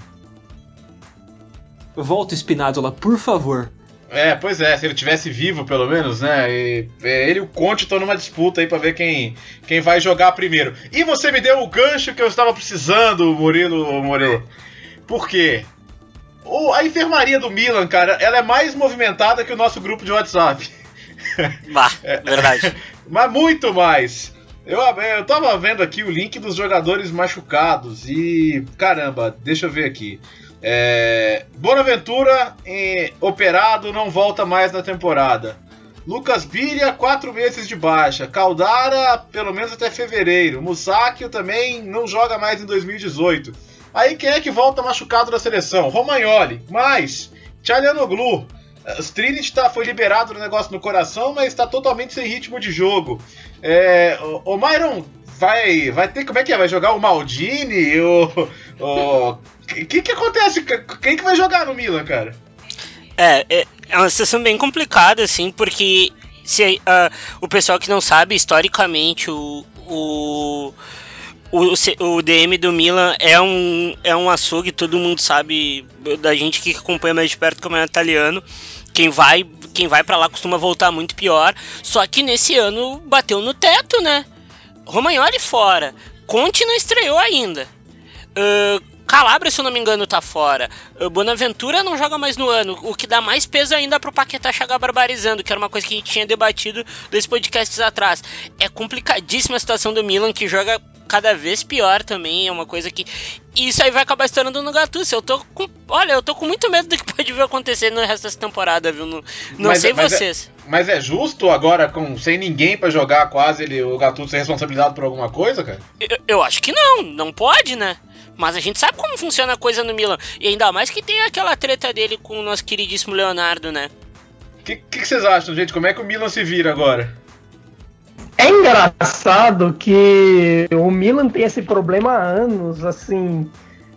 Volta, Spinazzola, por favor. É, pois é, se ele tivesse vivo, pelo menos, né? E, é, ele e o Conte estão numa disputa aí pra ver quem, quem vai jogar primeiro. E você me deu o gancho que eu estava precisando, Murilo Morello. Por quê? O- a enfermaria do Milan, cara, ela é mais movimentada que o nosso grupo de WhatsApp. Bah, verdade. Mas muito mais. Eu, eu tava vendo aqui o link dos jogadores machucados e. Caramba, deixa eu ver aqui. É, Bonaventura, eh, operado, não volta mais na temporada. Lucas Bilha, quatro meses de baixa. Caldara, pelo menos até fevereiro. Musakio também não joga mais em 2018. Aí quem é que volta machucado da seleção? Romagnoli, mais. Tchalianoglu. O Trinity tá, foi liberado do negócio no coração, mas está totalmente sem ritmo de jogo. É, o, o Myron vai, vai ter. Como é que é? Vai jogar o Maldini? O. O que, que acontece? Quem que vai jogar no Milan, cara? É, é, é uma situação bem complicada, assim, porque se, ah, o pessoal que não sabe, historicamente, o, o, o, o DM do Milan é um, é um açougue, todo mundo sabe, da gente que acompanha mais de perto como é italiano. Quem vai, quem vai para lá costuma voltar muito pior. Só que nesse ano bateu no teto, né? Romagnoli fora. Conte não estreou ainda. Ah, Calabria, se eu não me engano, tá fora. Ah, Bonaventura não joga mais no ano. O que dá mais peso ainda pro Paquetá chegar barbarizando, que era uma coisa que a gente tinha debatido dois podcasts atrás. É complicadíssima a situação do Milan, que joga cada vez pior também. É uma coisa que. Isso aí vai acabar estourando no Gattuso. Eu tô com. Olha, eu tô com muito medo do que pode vir acontecer no resto dessa temporada, viu? Não, não Mas- sei mas é- vocês. Mas é justo agora, com sem ninguém pra jogar, quase ele, o Gattuso ser responsabilizado por alguma coisa, cara? Eu, eu acho que não, não pode, né? Mas a gente sabe como funciona a coisa no Milan. E ainda mais que tem aquela treta dele com o nosso queridíssimo Leonardo, né? O que, que, que vocês acham, gente? Como é que o Milan se vira agora? É engraçado que o Milan tem esse problema há anos, assim.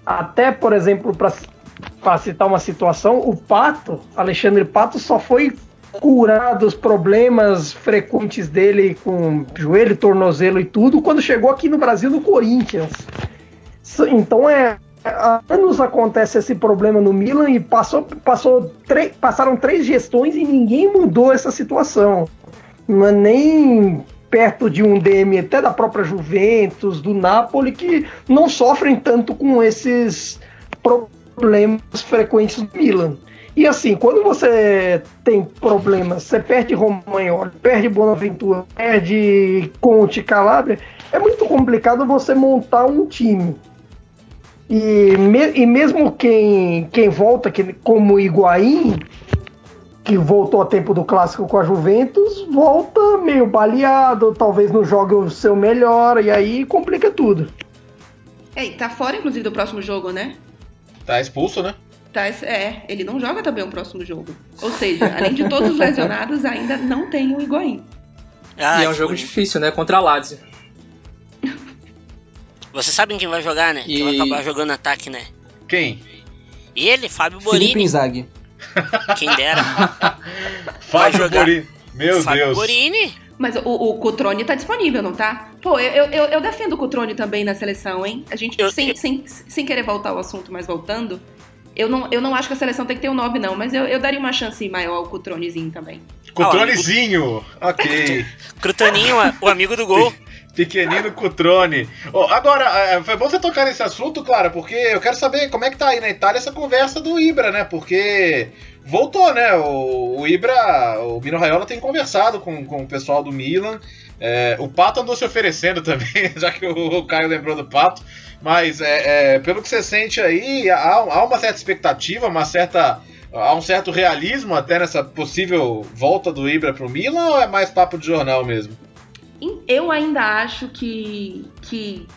Até, por exemplo, para citar uma situação, o Pato, Alexandre Pato, só foi curar dos problemas frequentes dele com joelho, tornozelo e tudo quando chegou aqui no Brasil no Corinthians. Então é há anos acontece esse problema no Milan e passou, passou passaram três gestões e ninguém mudou essa situação. Não é nem perto de um DM até da própria Juventus, do Napoli, que não sofrem tanto com esses problemas frequentes do Milan. E assim, quando você tem problemas, você perde Romagnoli, perde Bonaventura, perde Conte, Calabria, é muito complicado você montar um time. E, me- e mesmo quem, quem volta, que, como o Higuaín, que voltou a tempo do clássico com a Juventus, volta meio baleado, talvez não jogue o seu melhor, e aí complica tudo. É, e tá fora, inclusive, do próximo jogo, né? Tá expulso, né? Tá, é, ele não joga também o próximo jogo. Ou seja, além de todos os lesionados, ainda não tem o Higuaín. Ah, e é um jogo difícil, né? Contra a Lazio. Vocês sabem quem vai jogar, né? Quem vai E- acabar jogando ataque, né? Quem? Ele, Fábio Felipe Borini. Inzaghi. Quem dera. Fábio jogar. Borini. Meu Fábio Deus. Borini. Mas o, o Cutrone tá disponível, não tá? Pô, eu, eu, eu- defendo o Cutrone também na seleção, hein? A gente, Eu- sem, eu- sem, sem querer voltar ao assunto, mas voltando, eu não, eu não acho que a seleção tem que ter um 9, não, mas eu, eu daria uma chance maior ao Cutronezinho também. Cutronezinho. Ok. Crutoninho, o amigo do gol. Pequenino Cutrone. Ó, agora, é, foi bom você tocar nesse assunto, Clara, porque eu quero saber como é que tá aí na Itália essa conversa do Ibra, né? Porque voltou, né? O, o Ibra, o Mino Raiola tem conversado com, com o pessoal do Milan. É, o Pato andou se oferecendo também, já que o, o Caio lembrou do Pato. Mas é, é, pelo que você sente aí, há, há uma certa expectativa, uma certa. Há um certo realismo até nessa possível volta do Ibra pro Milan ou é mais papo de jornal mesmo? Eu ainda acho que, que,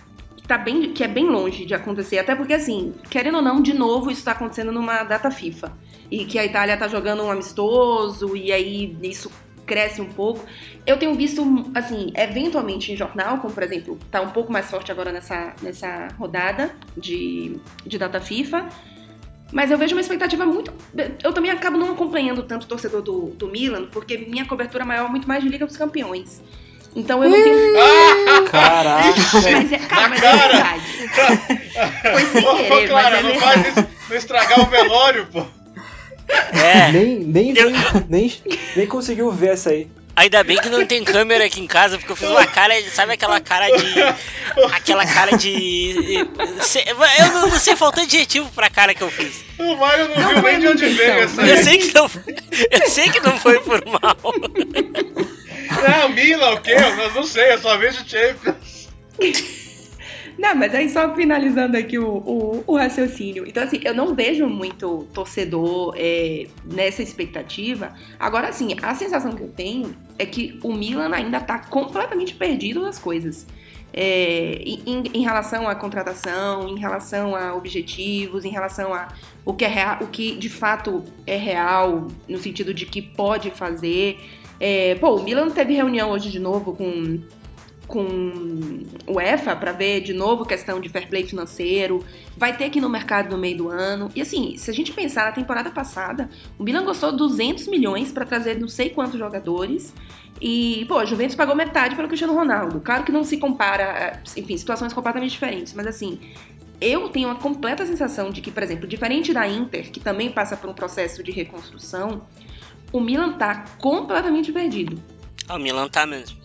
tá bem, que é bem longe de acontecer. Até porque, assim, querendo ou não, de novo, isso tá acontecendo numa data FIFA. E que a Itália tá jogando um amistoso, e aí isso cresce um pouco. Eu tenho visto, assim, eventualmente em jornal, como por exemplo, tá um pouco mais forte agora nessa, nessa rodada de, de data FIFA. Mas eu vejo uma expectativa muito. Eu também acabo não acompanhando tanto o torcedor do, do Milan, porque minha cobertura maior é muito mais de Liga dos Campeões. Então eu não tenho. Caraca. Mas é, cara, mas cara! é verdade. Foi sem querer, ô, mas Clara, é não verdade. faz isso, não estragar o velório, pô. É. Nem, nem, Eu- nem, nem conseguiu ver essa aí. Ainda bem que não tem câmera aqui em casa, porque eu fiz uma cara, sabe aquela cara de. Aquela cara de. Eu não, não sei, faltou adjetivo pra cara que eu fiz. O Mário não, Não viu nem de onde veio essa Eu aí. sei que não, eu sei que não foi por mal. Não, Milan, o quê? Eu não sei, eu só vejo Champions. Não, mas aí só finalizando aqui o, o, o raciocínio. Então, assim, eu não vejo muito torcedor é, nessa expectativa. Agora, assim, a sensação que eu tenho é que o Milan ainda tá completamente perdido nas coisas. É, em, em relação à contratação, em relação a objetivos, em relação a o que, é real, o que de fato é real, no sentido de que pode fazer. É, pô, o Milan teve reunião hoje de novo com com o EFA para ver de novo questão de fair play financeiro, vai ter que ir no mercado no meio do ano. E assim, se a gente pensar na temporada passada, o Milan gastou 200 milhões para trazer não sei quantos jogadores. E, pô, a Juventus pagou metade pelo Cristiano Ronaldo. Claro que não se compara, enfim, situações completamente diferentes, mas assim, eu tenho uma completa sensação de que, por exemplo, diferente da Inter, que também passa por um processo de reconstrução, o Milan tá completamente perdido. Ah, o Milan tá mesmo.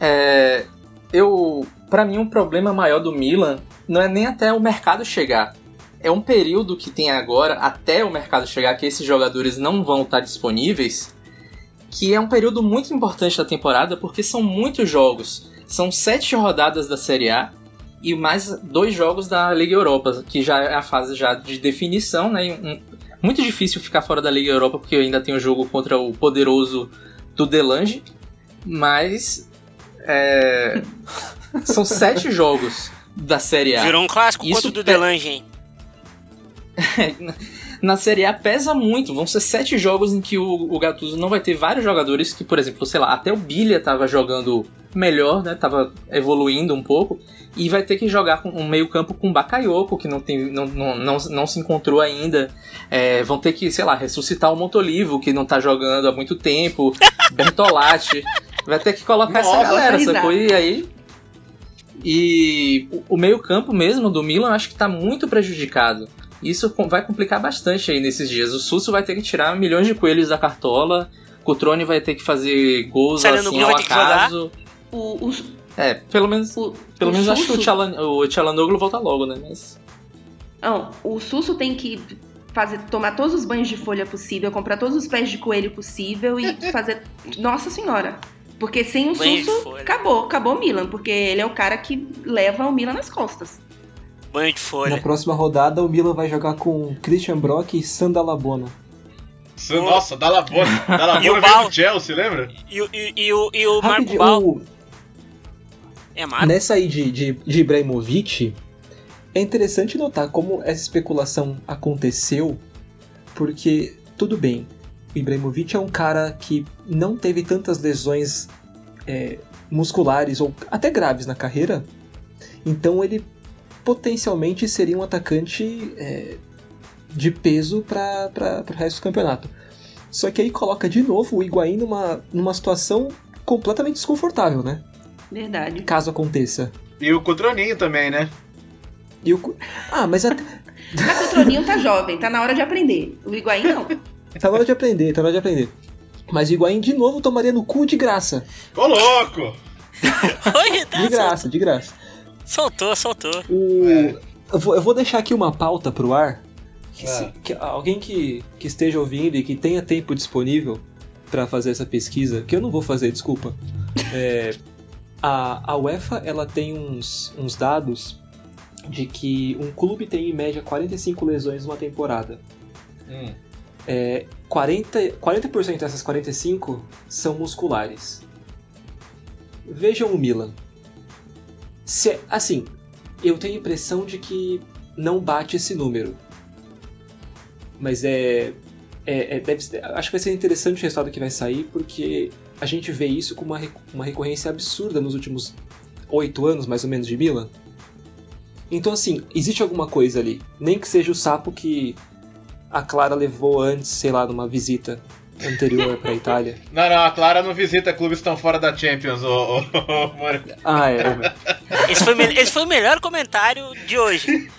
É, eu, para mim, um problema maior do Milan não é nem até o mercado chegar. É um período que tem agora, até o mercado chegar, que esses jogadores não vão estar disponíveis, que é um período muito importante da temporada, porque são muitos jogos. São sete rodadas da Série A e mais dois jogos da Liga Europa, que já é a fase já de definição, né? Um, muito difícil ficar fora da Liga Europa, porque ainda tem o jogo contra o poderoso do Delange, mas é, são sete jogos da Série A. Virou um clássico Isso contra o do Delange, hein? Na Série A pesa muito, vão ser sete jogos em que o, o Gattuso não vai ter vários jogadores que, por exemplo, sei lá, até o Bilha tava jogando melhor, né? Tava evoluindo um pouco. E vai ter que jogar com um meio campo com Bakayoko, que não, tem, não, não, não, não se encontrou ainda. É, vão ter que, sei lá, ressuscitar o Montolivo, que não tá jogando há muito tempo. Bertolatti. Vai ter que colocar essa Nossa, galera, risada. sacou? E aí... E o- o meio campo mesmo do Milan eu acho que tá muito prejudicado. Isso vai complicar bastante aí nesses dias. O Susso vai ter que tirar milhões de coelhos da cartola. Cutrone vai ter que fazer gols assim ao acaso. O, o, É, pelo menos, o, pelo o menos acho que o Tchalan- o Tchalanoglu volta logo, né? Mas Não, o Susso tem que fazer, tomar todos os banhos de folha possível, comprar todos os pés de coelho possível e fazer. Nossa senhora! Porque sem o Susso, folha. acabou, acabou o Milan, porque ele é o cara que leva o Milan nas costas. Banho de Na folha. próxima rodada, o Milan vai jogar com Christian Brock e Sanda Labona. Nossa, dá Labona. Dá E o Bal? do Chelsea, lembra? E, o- e, e o, e o Marco Bal o- é Marco? nessa aí de, de, de Ibrahimovic, é interessante notar como essa especulação aconteceu, porque, tudo bem, o Ibrahimovic é um cara que não teve tantas lesões é, musculares ou até graves na carreira, então ele potencialmente seria um atacante é, de peso para o resto do campeonato. Só que aí coloca de novo o Higuaín numa, numa situação completamente desconfortável, né? Verdade. Caso aconteça. E o Cotroninho também, né? E o... Ah, mas até... Mas o Troninho tá jovem, tá na hora de aprender. O Higuaín não. tá na hora de aprender, tá na hora de aprender. Mas o Higuaín de novo tomaria no cu de graça. Ô, louco! Oi, tá, De graça, de graça. Soltou, soltou. O... É. Eu, vou, eu vou deixar aqui uma pauta pro ar. Que se- Ah. que alguém que, que esteja ouvindo e que tenha tempo disponível pra fazer essa pesquisa, que eu não vou fazer, desculpa. É, a, a UEFA ela tem uns, uns dados de que um clube tem em média 45 lesões numa temporada. Hum. É, 40%, 40% dessas 45 são musculares. Vejam o Milan. Se, assim, eu tenho a impressão de que não bate esse número. Mas é. é, é- deve acho que vai ser interessante o resultado que vai sair, porque a gente vê isso com uma, uma recorrência absurda nos últimos oito anos, mais ou menos, de Milan. Então, assim, existe alguma coisa ali. Nem que seja o sapo que a Clara levou antes, sei lá, numa visita anterior pra Itália. Não, não, a Clara não visita clubes que estão fora da Champions, ô, ô, ô. Ah, é. Esse foi, esse foi o melhor comentário de hoje.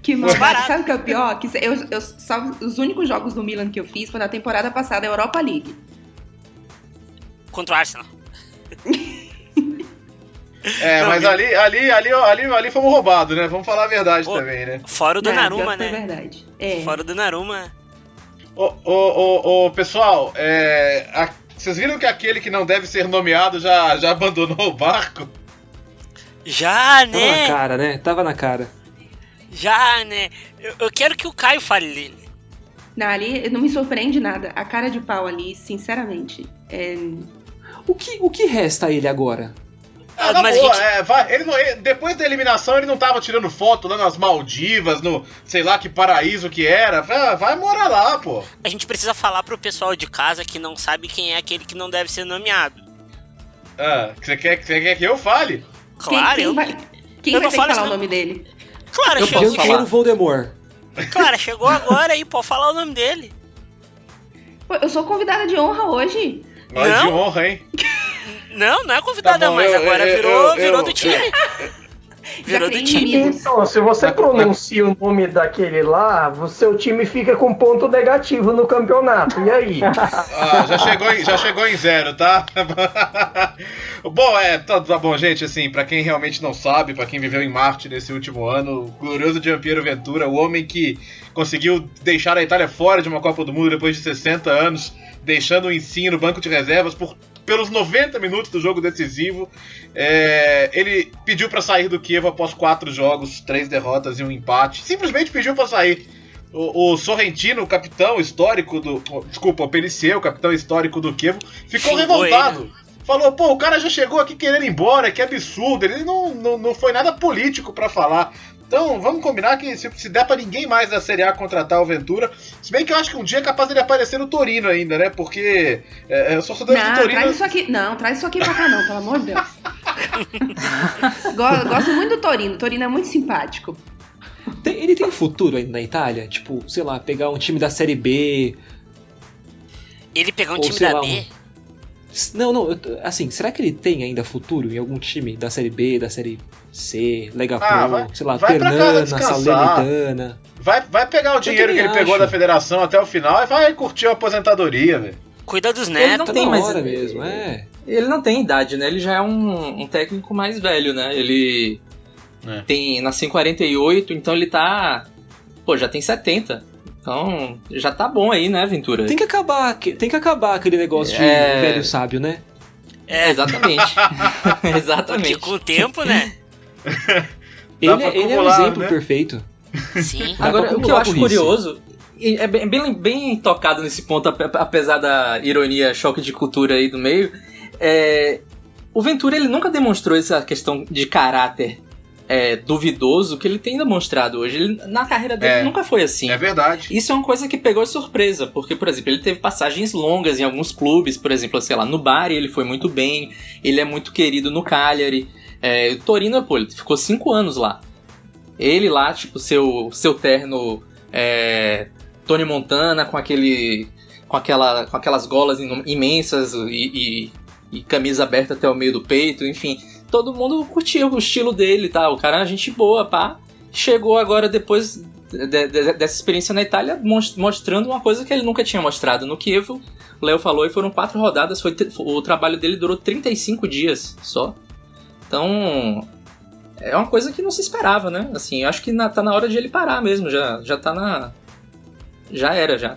Que maldade. barato. Sabe o que é o pior? Que eu, eu, só, os únicos jogos do Milan que eu fiz foi na temporada passada, a Europa League. Contra o Arsenal. É, Não, mas ali, ali, ali, ali, ali fomos roubados, né? Vamos falar a verdade Pô. também, né? Fora o É, Donnarumma, né? verdade. É. Fora o Donnarumma. Ô, ô, ô, ô, pessoal, é, a- vocês viram que aquele que não deve ser nomeado já, já abandonou o barco? Já, Tava na né? cara, né? Tava na cara. Já, né? Eu, eu quero que o Caio fale dele. Não, ali não me surpreende nada. A cara de pau ali, sinceramente. É... O que, o que resta a ele agora? Ah, na mas boa, gente- é, vai, ele não- ele- depois da eliminação ele não tava tirando foto lá nas Maldivas, no sei lá que paraíso que era. Vai, vai morar lá, pô. A gente precisa falar pro pessoal de casa que não sabe quem é aquele que não deve ser nomeado. Ah, você quer, você quer que eu fale? Claro, quem, eu. vai, quem eu vai falar o nome dele? Claro, Eu chegou. posso falar. Voldemort. Cara, chegou agora aí, pode falar o nome dele. Pô, eu sou convidada de honra hoje. Nós de honra, hein? Não, não é convidada Tá bom, mais, eu- agora eu- virou, eu- virou eu- do time. Virou do time. Então, se você pronuncia o nome daquele lá, o seu time fica com ponto negativo no campeonato. E aí? Ah, já chegou, em, já chegou em zero, tá? bom, é, tá, tá bom, gente, assim, pra quem realmente não sabe, pra quem viveu em Marte nesse último ano, o glorioso Giampiero Ventura, o homem que conseguiu deixar a Itália fora de uma Copa do Mundo depois de 60 anos, deixando o ensino no banco de reservas por pelos 90 minutos do jogo decisivo. É, ele pediu pra sair do Kiev após quatro jogos, três derrotas e um empate. Simplesmente pediu pra sair. O, o Sorrentino, o capitão histórico do. Desculpa, o Pelicier, o capitão histórico do Kiev, ficou Xingou revoltado. Falou, pô, o cara já chegou aqui querendo ir embora, que absurdo. Ele não, não, não foi nada político pra falar. Então, vamos combinar que se, se der pra ninguém mais da Série A contratar o Ventura, se bem que eu acho que um dia é capaz dele aparecer no Torino ainda, né? Porque é, é, os torcedores do Torino. traz isso aqui. Não, traz isso aqui pra cá, não, pelo amor de Deus. Go- Gosto muito do Torino. O Torino é muito simpático. Tem- ele tem futuro ainda na Itália? Tipo, sei lá, pegar um time da Série B. Ele pegou um Ou time da lá, B. Não, não, eu assim, será que ele tem ainda futuro em algum time da Série B, da Série C, Lega Ah, Pro, vai- sei lá, vai Ternana. Salernitana? Vai, vai pegar o dinheiro que ele pegou acho. da federação até o final e vai curtir a aposentadoria, velho. Cuida dos Ele netos. não Tá tem na mais- hora mesmo, é. Ele não tem idade, né? Ele já é um, um técnico mais velho, né? Ele É. tem nasceu em 48, então ele tá. Pô, já tem 70. Então, já tá bom aí, né, Ventura? Tem que acabar, que- tem que acabar aquele negócio de É. velho sábio, né? É, exatamente. Porque exatamente. com o tempo, né? Ele, é- ele é o acumular, exemplo né? perfeito. Sim. Dá Agora, o que eu acumular acho curioso, é bem, bem, bem tocado nesse ponto, ape- apesar da ironia, choque de cultura aí do meio, é, o Ventura ele nunca demonstrou essa questão de caráter é, duvidoso que ele tem demonstrado hoje. Ele, na carreira dele É. nunca foi assim. É verdade. Isso é uma coisa que pegou de surpresa, porque, por exemplo, ele teve passagens longas em alguns clubes, por exemplo, sei lá, no Bari ele foi muito bem, ele é muito querido no Cagliari. É, Torino, pô, ele ficou cinco anos lá. Ele lá, tipo, seu, seu terno é, Tony Montana com aquele. com, aquela, com aquelas golas imensas e, e- e camisa aberta até o meio do peito, enfim. Todo mundo curtiu o estilo dele, tá? O cara é gente boa, pá. Chegou agora depois de- de- dessa experiência na Itália, mos- mostrando uma coisa que ele nunca tinha mostrado no Kiev. O Léo falou e foram quatro rodadas, foi, o trabalho dele durou 35 dias só. Então, é uma coisa que não se esperava, né? Assim, acho que na- tá na hora de ele parar mesmo, já, já tá na. Já era, já.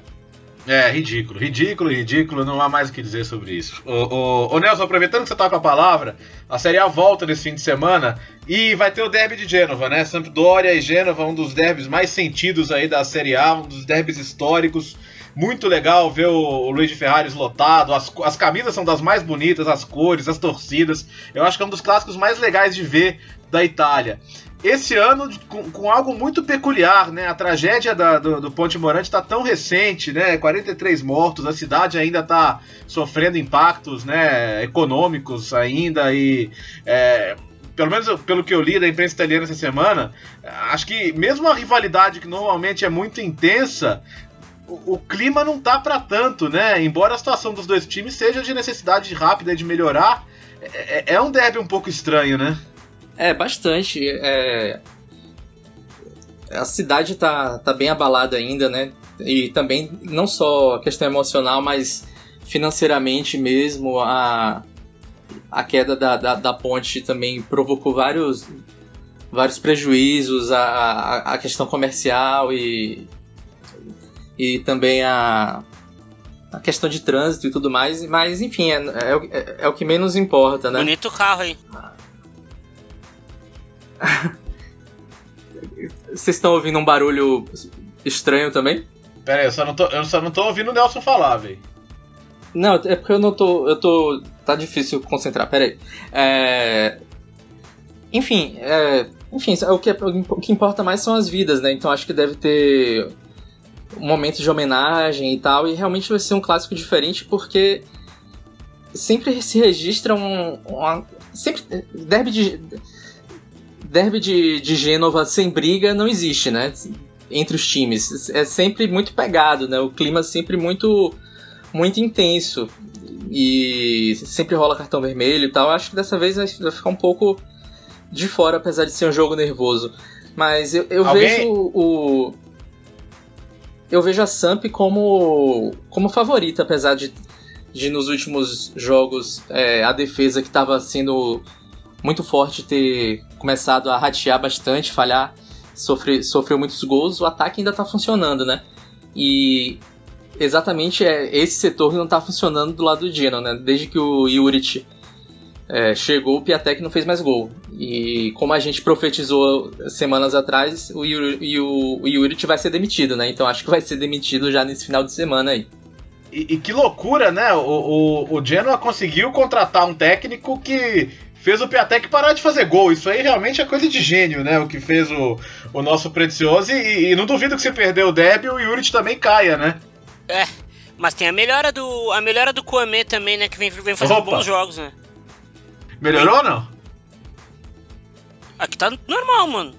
É, ridículo, ridículo, ridículo, não há mais o que dizer sobre isso. Ô, ô, ô, Nelson, aproveitando que você tá com a palavra, a Série A volta nesse fim de semana e vai ter o derby de Gênova, né? Sampdoria e Gênova, um dos derbys mais sentidos aí da Série A, um dos derbys históricos. Muito legal ver o, o Luiz de Ferraris lotado, as, as camisas são das mais bonitas, as cores, as torcidas. Eu acho que é um dos clássicos mais legais de ver da Itália. Esse ano, com, com algo muito peculiar, né? A tragédia da- do, do Ponte Morante está tão recente, né? 43 mortos, a cidade ainda está sofrendo impactos, né? Econômicos ainda e é, pelo menos pelo que eu li da imprensa italiana essa semana, acho que mesmo a rivalidade que normalmente é muito intensa, o, o clima não tá para tanto, né? Embora a situação dos dois times seja de necessidade rápida de melhorar, é, é um derby um pouco estranho, né? É, bastante. É... A cidade tá, tá bem abalada ainda, né? E também, não só a questão emocional, mas financeiramente mesmo, a, a queda da, da, da ponte também provocou vários, vários prejuízos, a, a, a questão comercial e, e também a, a questão de trânsito e tudo mais. Mas, enfim, é, é, o- é- é o que menos importa, né? Bonito carro aí. Vocês estão ouvindo um barulho estranho também? Pera aí, eu só não tô, eu só não tô ouvindo o Nelson falar, velho. Não, é porque eu não tô. Eu tô. Tá difícil concentrar, peraí. É. Enfim, é. Enfim, o que, o que importa mais são as vidas, né? Então acho que deve ter um momento de homenagem e tal. E realmente vai ser um clássico diferente porque sempre se registra um. Uma, sempre. Derby de. Derby de, de Gênova sem briga não existe, né? Entre os times. É sempre muito pegado, né? O clima sempre muito. Muito intenso. E sempre rola cartão vermelho e tal. Acho que dessa vez vai ficar um pouco de fora, apesar de ser um jogo nervoso. Mas eu, eu vejo o. Eu vejo a Samp como, como favorita, apesar de, de nos últimos jogos é, a defesa que estava sendo muito forte ter começado a ratear bastante, falhar, sofre, sofreu muitos gols, o ataque ainda está funcionando, né? E exatamente é esse setor que não está funcionando do lado do Genoa, né? Desde que o Juric é, chegou, o Piatek não fez mais gol. E como a gente profetizou semanas atrás, o, Yuri, o, o vai ser demitido, né? Então acho que vai ser demitido já nesse final de semana aí. E, e que loucura, né? O, o, o Genoa conseguiu contratar um técnico que fez o Piatek parar de fazer gol. Isso aí realmente é coisa de gênio, né? O que fez o, o nosso Precioso. E, e não duvido que se perder o Deb, o Yuri também caia, né? É, mas tem a melhora do. A melhora do Kouamé também, né? Que vem, vem fazendo Opa. bons jogos, né? Melhorou ou não? Aqui tá normal, mano.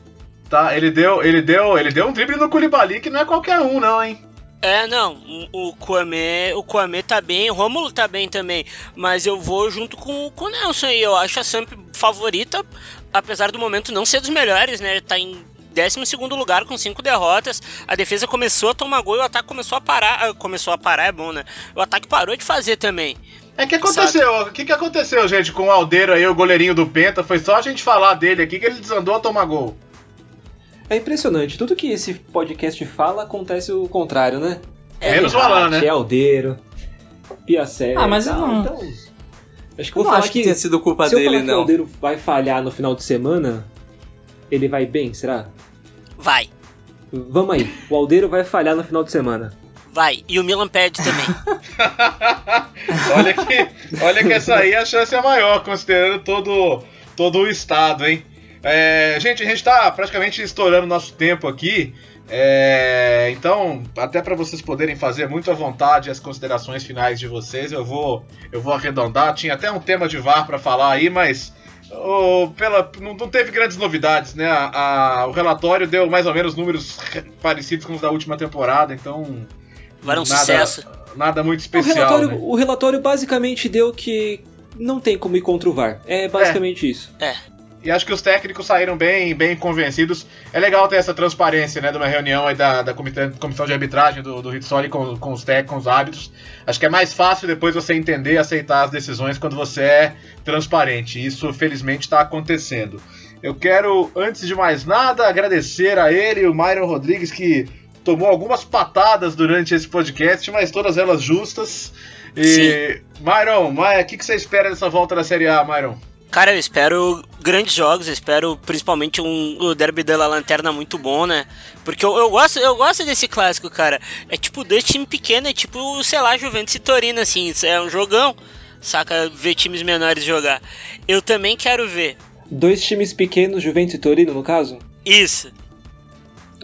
Tá, ele deu, ele deu, ele deu um drible no Koulibaly que não é qualquer um, não, hein? É, não, o Kwame, o Kwame tá bem, o Romulo tá bem também, mas eu vou junto com, com o Nelson aí, eu acho a Samp favorita, apesar do momento não ser dos melhores, né, tá em 12 lugar com cinco derrotas, a defesa começou a tomar gol e o ataque começou a parar, ah, começou a parar, é bom, né, o ataque parou de fazer também, é que aconteceu, o que, que aconteceu, gente, com o Aldeiro aí, o goleirinho do Penta? Foi só a gente falar dele aqui que ele desandou a tomar gol. É impressionante, tudo que esse podcast fala acontece o contrário, né? É, Menos o Alan, né? É Aldeiro, Piacere. Ah, mas eu não. Então, acho que vou falar acho que, que tenha sido culpa se dele, eu falar não. que o Aldeiro vai falhar no final de semana, ele vai bem, será? Vai. Vamos aí, o Aldeiro vai falhar no final de semana. Vai, e o Milan perde também. olha, que, olha que essa aí a chance é maior, considerando todo, todo o estado, hein? É, gente, a gente tá praticamente estourando nosso tempo aqui. É, então, até para vocês poderem fazer muito à vontade as considerações finais de vocês, eu vou, eu vou arredondar. Tinha até um tema de VAR para falar aí, mas oh, pela, não, não, teve grandes novidades, né? A, a, o relatório deu mais ou menos números parecidos com os da última temporada, então Vai um nada, sucesso. Nada muito especial. O relatório, né? o relatório basicamente deu que não tem como ir contra o VAR. É basicamente é. isso. É. E acho que os técnicos saíram bem, bem convencidos. É legal ter essa transparência, né, de uma reunião aí da, da comissão de arbitragem do, do Ritsoli com, com os técnicos, com os árbitros. Acho que é mais fácil depois você entender e aceitar as decisões quando você é transparente. Isso, felizmente, está acontecendo. Eu quero, antes de mais nada, agradecer a ele, o Myron Rodrigues, que tomou algumas patadas durante esse podcast, mas todas elas justas. E, Sim. Myron, o que, que você espera dessa volta da Série A, Myron? Cara, eu espero grandes jogos, eu espero principalmente um o Derby da Lanterna muito bom, né? Porque eu, eu, gosto, eu gosto desse clássico, cara. É tipo dois times pequenos, é tipo, sei lá, Juventus e Torino, assim, é um jogão, saca? Ver times menores jogar. Eu também quero ver. Dois times pequenos, Juventus e Torino, no caso? Isso.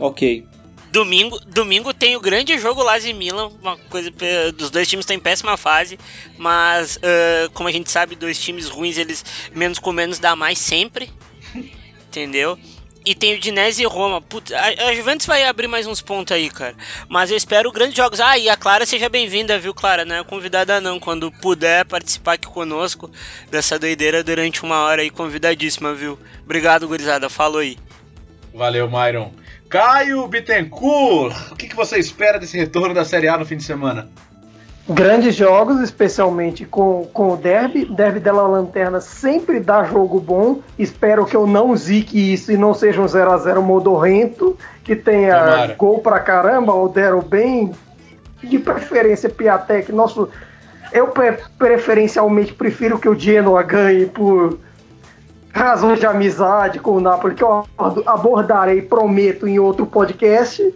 Ok. Domingo, domingo tem o grande jogo Lazio Milan, uma coisa dos dois times estão em péssima fase, mas uh, como a gente sabe, dois times ruins eles menos com menos dá mais sempre, entendeu? E tem o Dinese e Roma. Putz, a, a, Juventus vai abrir mais uns pontos aí, cara. Mas eu espero grandes jogos. Ah, e a Clara seja bem-vinda, viu, Clara? Não é convidada não. Quando puder participar aqui conosco dessa doideira durante uma hora aí, convidadíssima, viu? Obrigado, gurizada. Falou aí. Valeu, Myron. Caio Bittencourt, o que, que você espera desse retorno da Série A no fim de semana? Grandes jogos, especialmente com, com o Derby. Derby dela Lanterna sempre dá jogo bom. Espero que eu não zique isso e não seja um 0x0 modorrento, que tenha Tomara. gol pra caramba, ou deram bem. De preferência, Piatek. Nosso, eu preferencialmente prefiro que o Genoa ganhe por razões de amizade com o Napoli que eu abordarei, prometo, em outro podcast.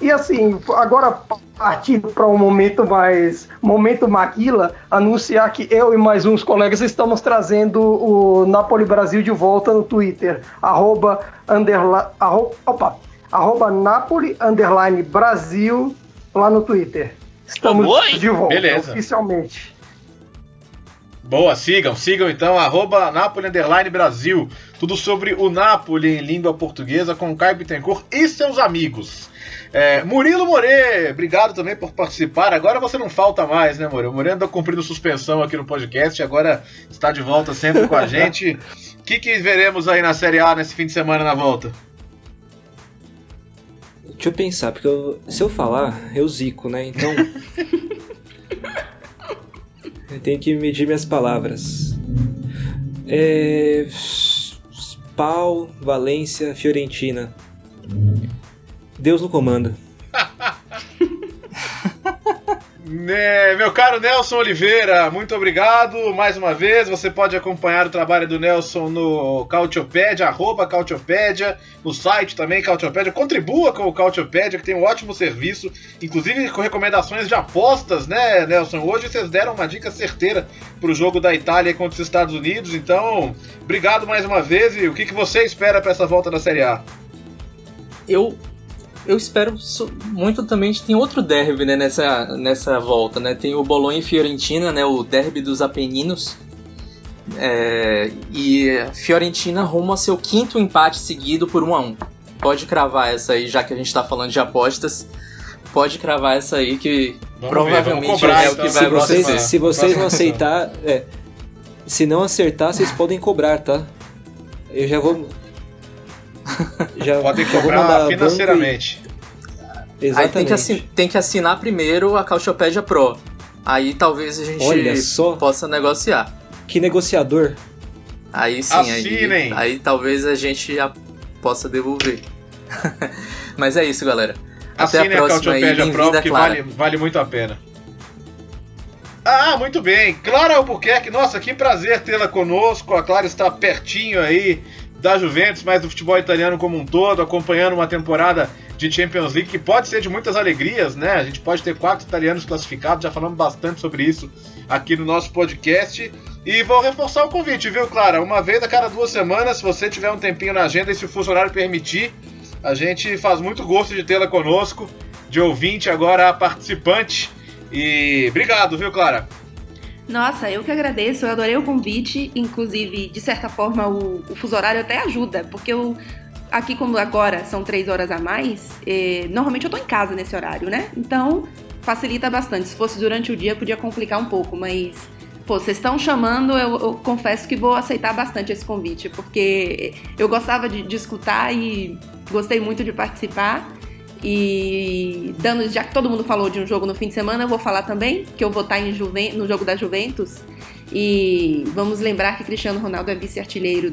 E assim, agora partindo para um momento mais. Momento Maquila, anunciar que eu e mais uns colegas estamos trazendo o Napoli Brasil de volta no Twitter. Arroba, underla, arroba, opa, arroba Napoli underline Brasil lá no Twitter. Estamos de volta, Beleza. oficialmente. Boa, sigam, sigam então, arroba Napoli Underline Brasil. Tudo sobre o Napoli em língua portuguesa com Caio Bittencourt e seus amigos. É, Murilo More, obrigado também por participar. Agora você não falta mais, né, More? O More andou cumprindo suspensão aqui no podcast e agora está de volta sempre com a gente. O que, que veremos aí na Série A nesse fim de semana na volta? Deixa eu pensar, porque eu- se eu falar, eu zico, né? Então. eu tenho que medir minhas palavras. É. Spal, Valência, Fiorentina. Deus no comando. Né, meu caro Nelson Oliveira, muito obrigado mais uma vez. Você pode acompanhar o trabalho do Nelson no Cautiopédia, arroba Cautiopédia, no site também, Cautiopédia. Contribua com o Cautiopédia, que tem um ótimo serviço, inclusive com recomendações de apostas, né, Nelson? Hoje vocês deram uma dica certeira para o jogo da Itália contra os Estados Unidos, então, obrigado mais uma vez. E o que, que você espera para essa volta da Série A? Eu eu espero muito também que tem outro derby né, nessa, nessa volta, né? Tem o Bolonha e Fiorentina, né? O derby dos Apeninos. É, e a Fiorentina rumo ao seu quinto empate seguido por 1 a 1 Pode cravar essa aí, já que a gente tá falando de apostas. Pode cravar essa aí que Vamos provavelmente ver, cobrar, é o então, que na vai se vocês, acontecer. se vocês não aceitar, é, se não acertar, vocês podem cobrar, tá? Eu já vou. Já, Podem vou cobrar mandar banco e- financeiramente. Aí Exatamente. tem que, assin- tem que assinar primeiro a Cautiopédia Pro. Aí talvez a gente Olha só. possa negociar. Que negociador. Aí sim, Assinem. aí, aí talvez a gente já possa devolver. Mas é isso, galera. Até Assine a próxima aí. Cautiopédia Pro, Bem-vinda, que Clara. vale, vale muito a pena. Ah, muito bem. Clara Albuquerque, nossa, que prazer tê-la conosco. A Clara está pertinho aí da Juventus, mas do futebol italiano como um todo, acompanhando uma temporada de Champions League que pode ser de muitas alegrias, né? A gente pode ter quatro italianos classificados, já falamos bastante sobre isso aqui no nosso podcast. E vou reforçar o convite, viu, Clara? Uma vez a cada duas semanas, se você tiver um tempinho na agenda e se o funcionário permitir, a gente faz muito gosto de tê-la conosco, de ouvinte agora a participante. E obrigado, viu, Clara? Nossa, eu que agradeço, eu adorei o convite. Inclusive, de certa forma, o, o fuso horário até ajuda, porque eu. Aqui, como agora são três horas a mais, eh, normalmente eu tô em casa nesse horário, né? Então, facilita bastante. Se fosse durante o dia, podia complicar um pouco, mas. Pô, vocês estão chamando, eu, eu confesso que vou aceitar bastante esse convite, porque eu gostava de, de escutar e gostei muito de participar. E dando, já que todo mundo falou de um jogo no fim de semana, eu vou falar também que eu vou estar em Juven, no jogo da Juventus. E vamos lembrar que Cristiano Ronaldo é vice-artilheiro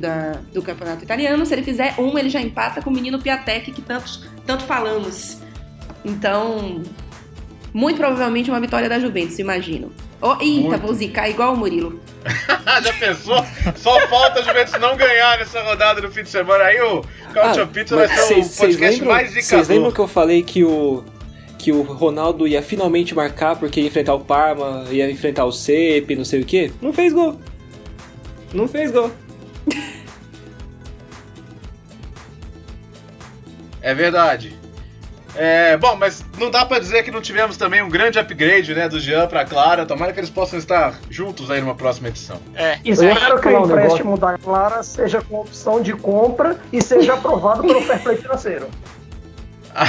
do campeonato italiano. Se ele fizer um, ele já empata com o menino Piatek, que tanto, tanto falamos. Então, muito provavelmente uma vitória da Juventus, imagino. Oh, eita, Muito. vou zicar igual o Murilo. Já pensou? Só falta a Juventus não ganhar nessa rodada no fim de semana. Aí o Cautio Ah, Pizza vai ser o cês- cês podcast lembram- mais Vocês lembram zicador. que eu falei que o que o Ronaldo ia finalmente marcar porque ia enfrentar o Parma, ia enfrentar o Cepe, não sei o quê? Não fez gol. Não fez gol. É verdade. É, bom, mas não dá pra dizer que não tivemos também um grande upgrade, né, do Jean pra Clara. Tomara que eles possam estar juntos aí numa próxima edição. É. Espero que o empréstimo da Clara seja com opção de compra e seja aprovado pelo fair play financeiro. A,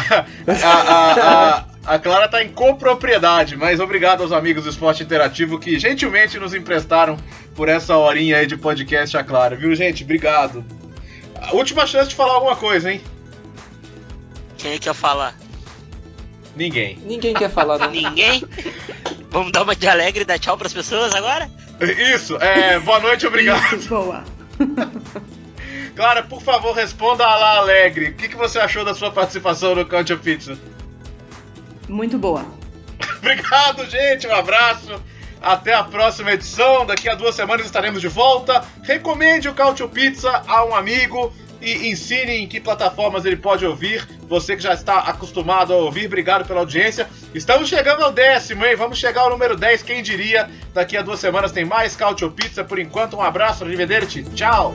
a- a- a Clara tá em copropriedade, mas obrigado aos amigos do Esporte Interativo que gentilmente nos emprestaram por essa horinha aí de podcast a Clara, viu, gente? Obrigado. A última chance de falar alguma coisa, hein? Quem é que ia falar? Ninguém. Ninguém quer falar, não. Ninguém? Vamos dar uma de alegre e dar tchau pras pessoas agora? Isso, é, boa noite, obrigado. Isso, boa. Clara, por favor, responda a lá Alegre. O que, que você achou da sua participação no Count of Pizza? Muito boa. Obrigado, gente. Um abraço. Até a próxima edição. Daqui a duas semanas estaremos de volta. Recomende o Cautio Pizza a um amigo e ensine em que plataformas ele pode ouvir. Você que já está acostumado a ouvir, obrigado pela audiência. Estamos chegando ao décimo, hein? Vamos chegar ao número 10, quem diria? Daqui a duas semanas tem mais Cautio Pizza. Por enquanto, um abraço, arrivederci, tchau!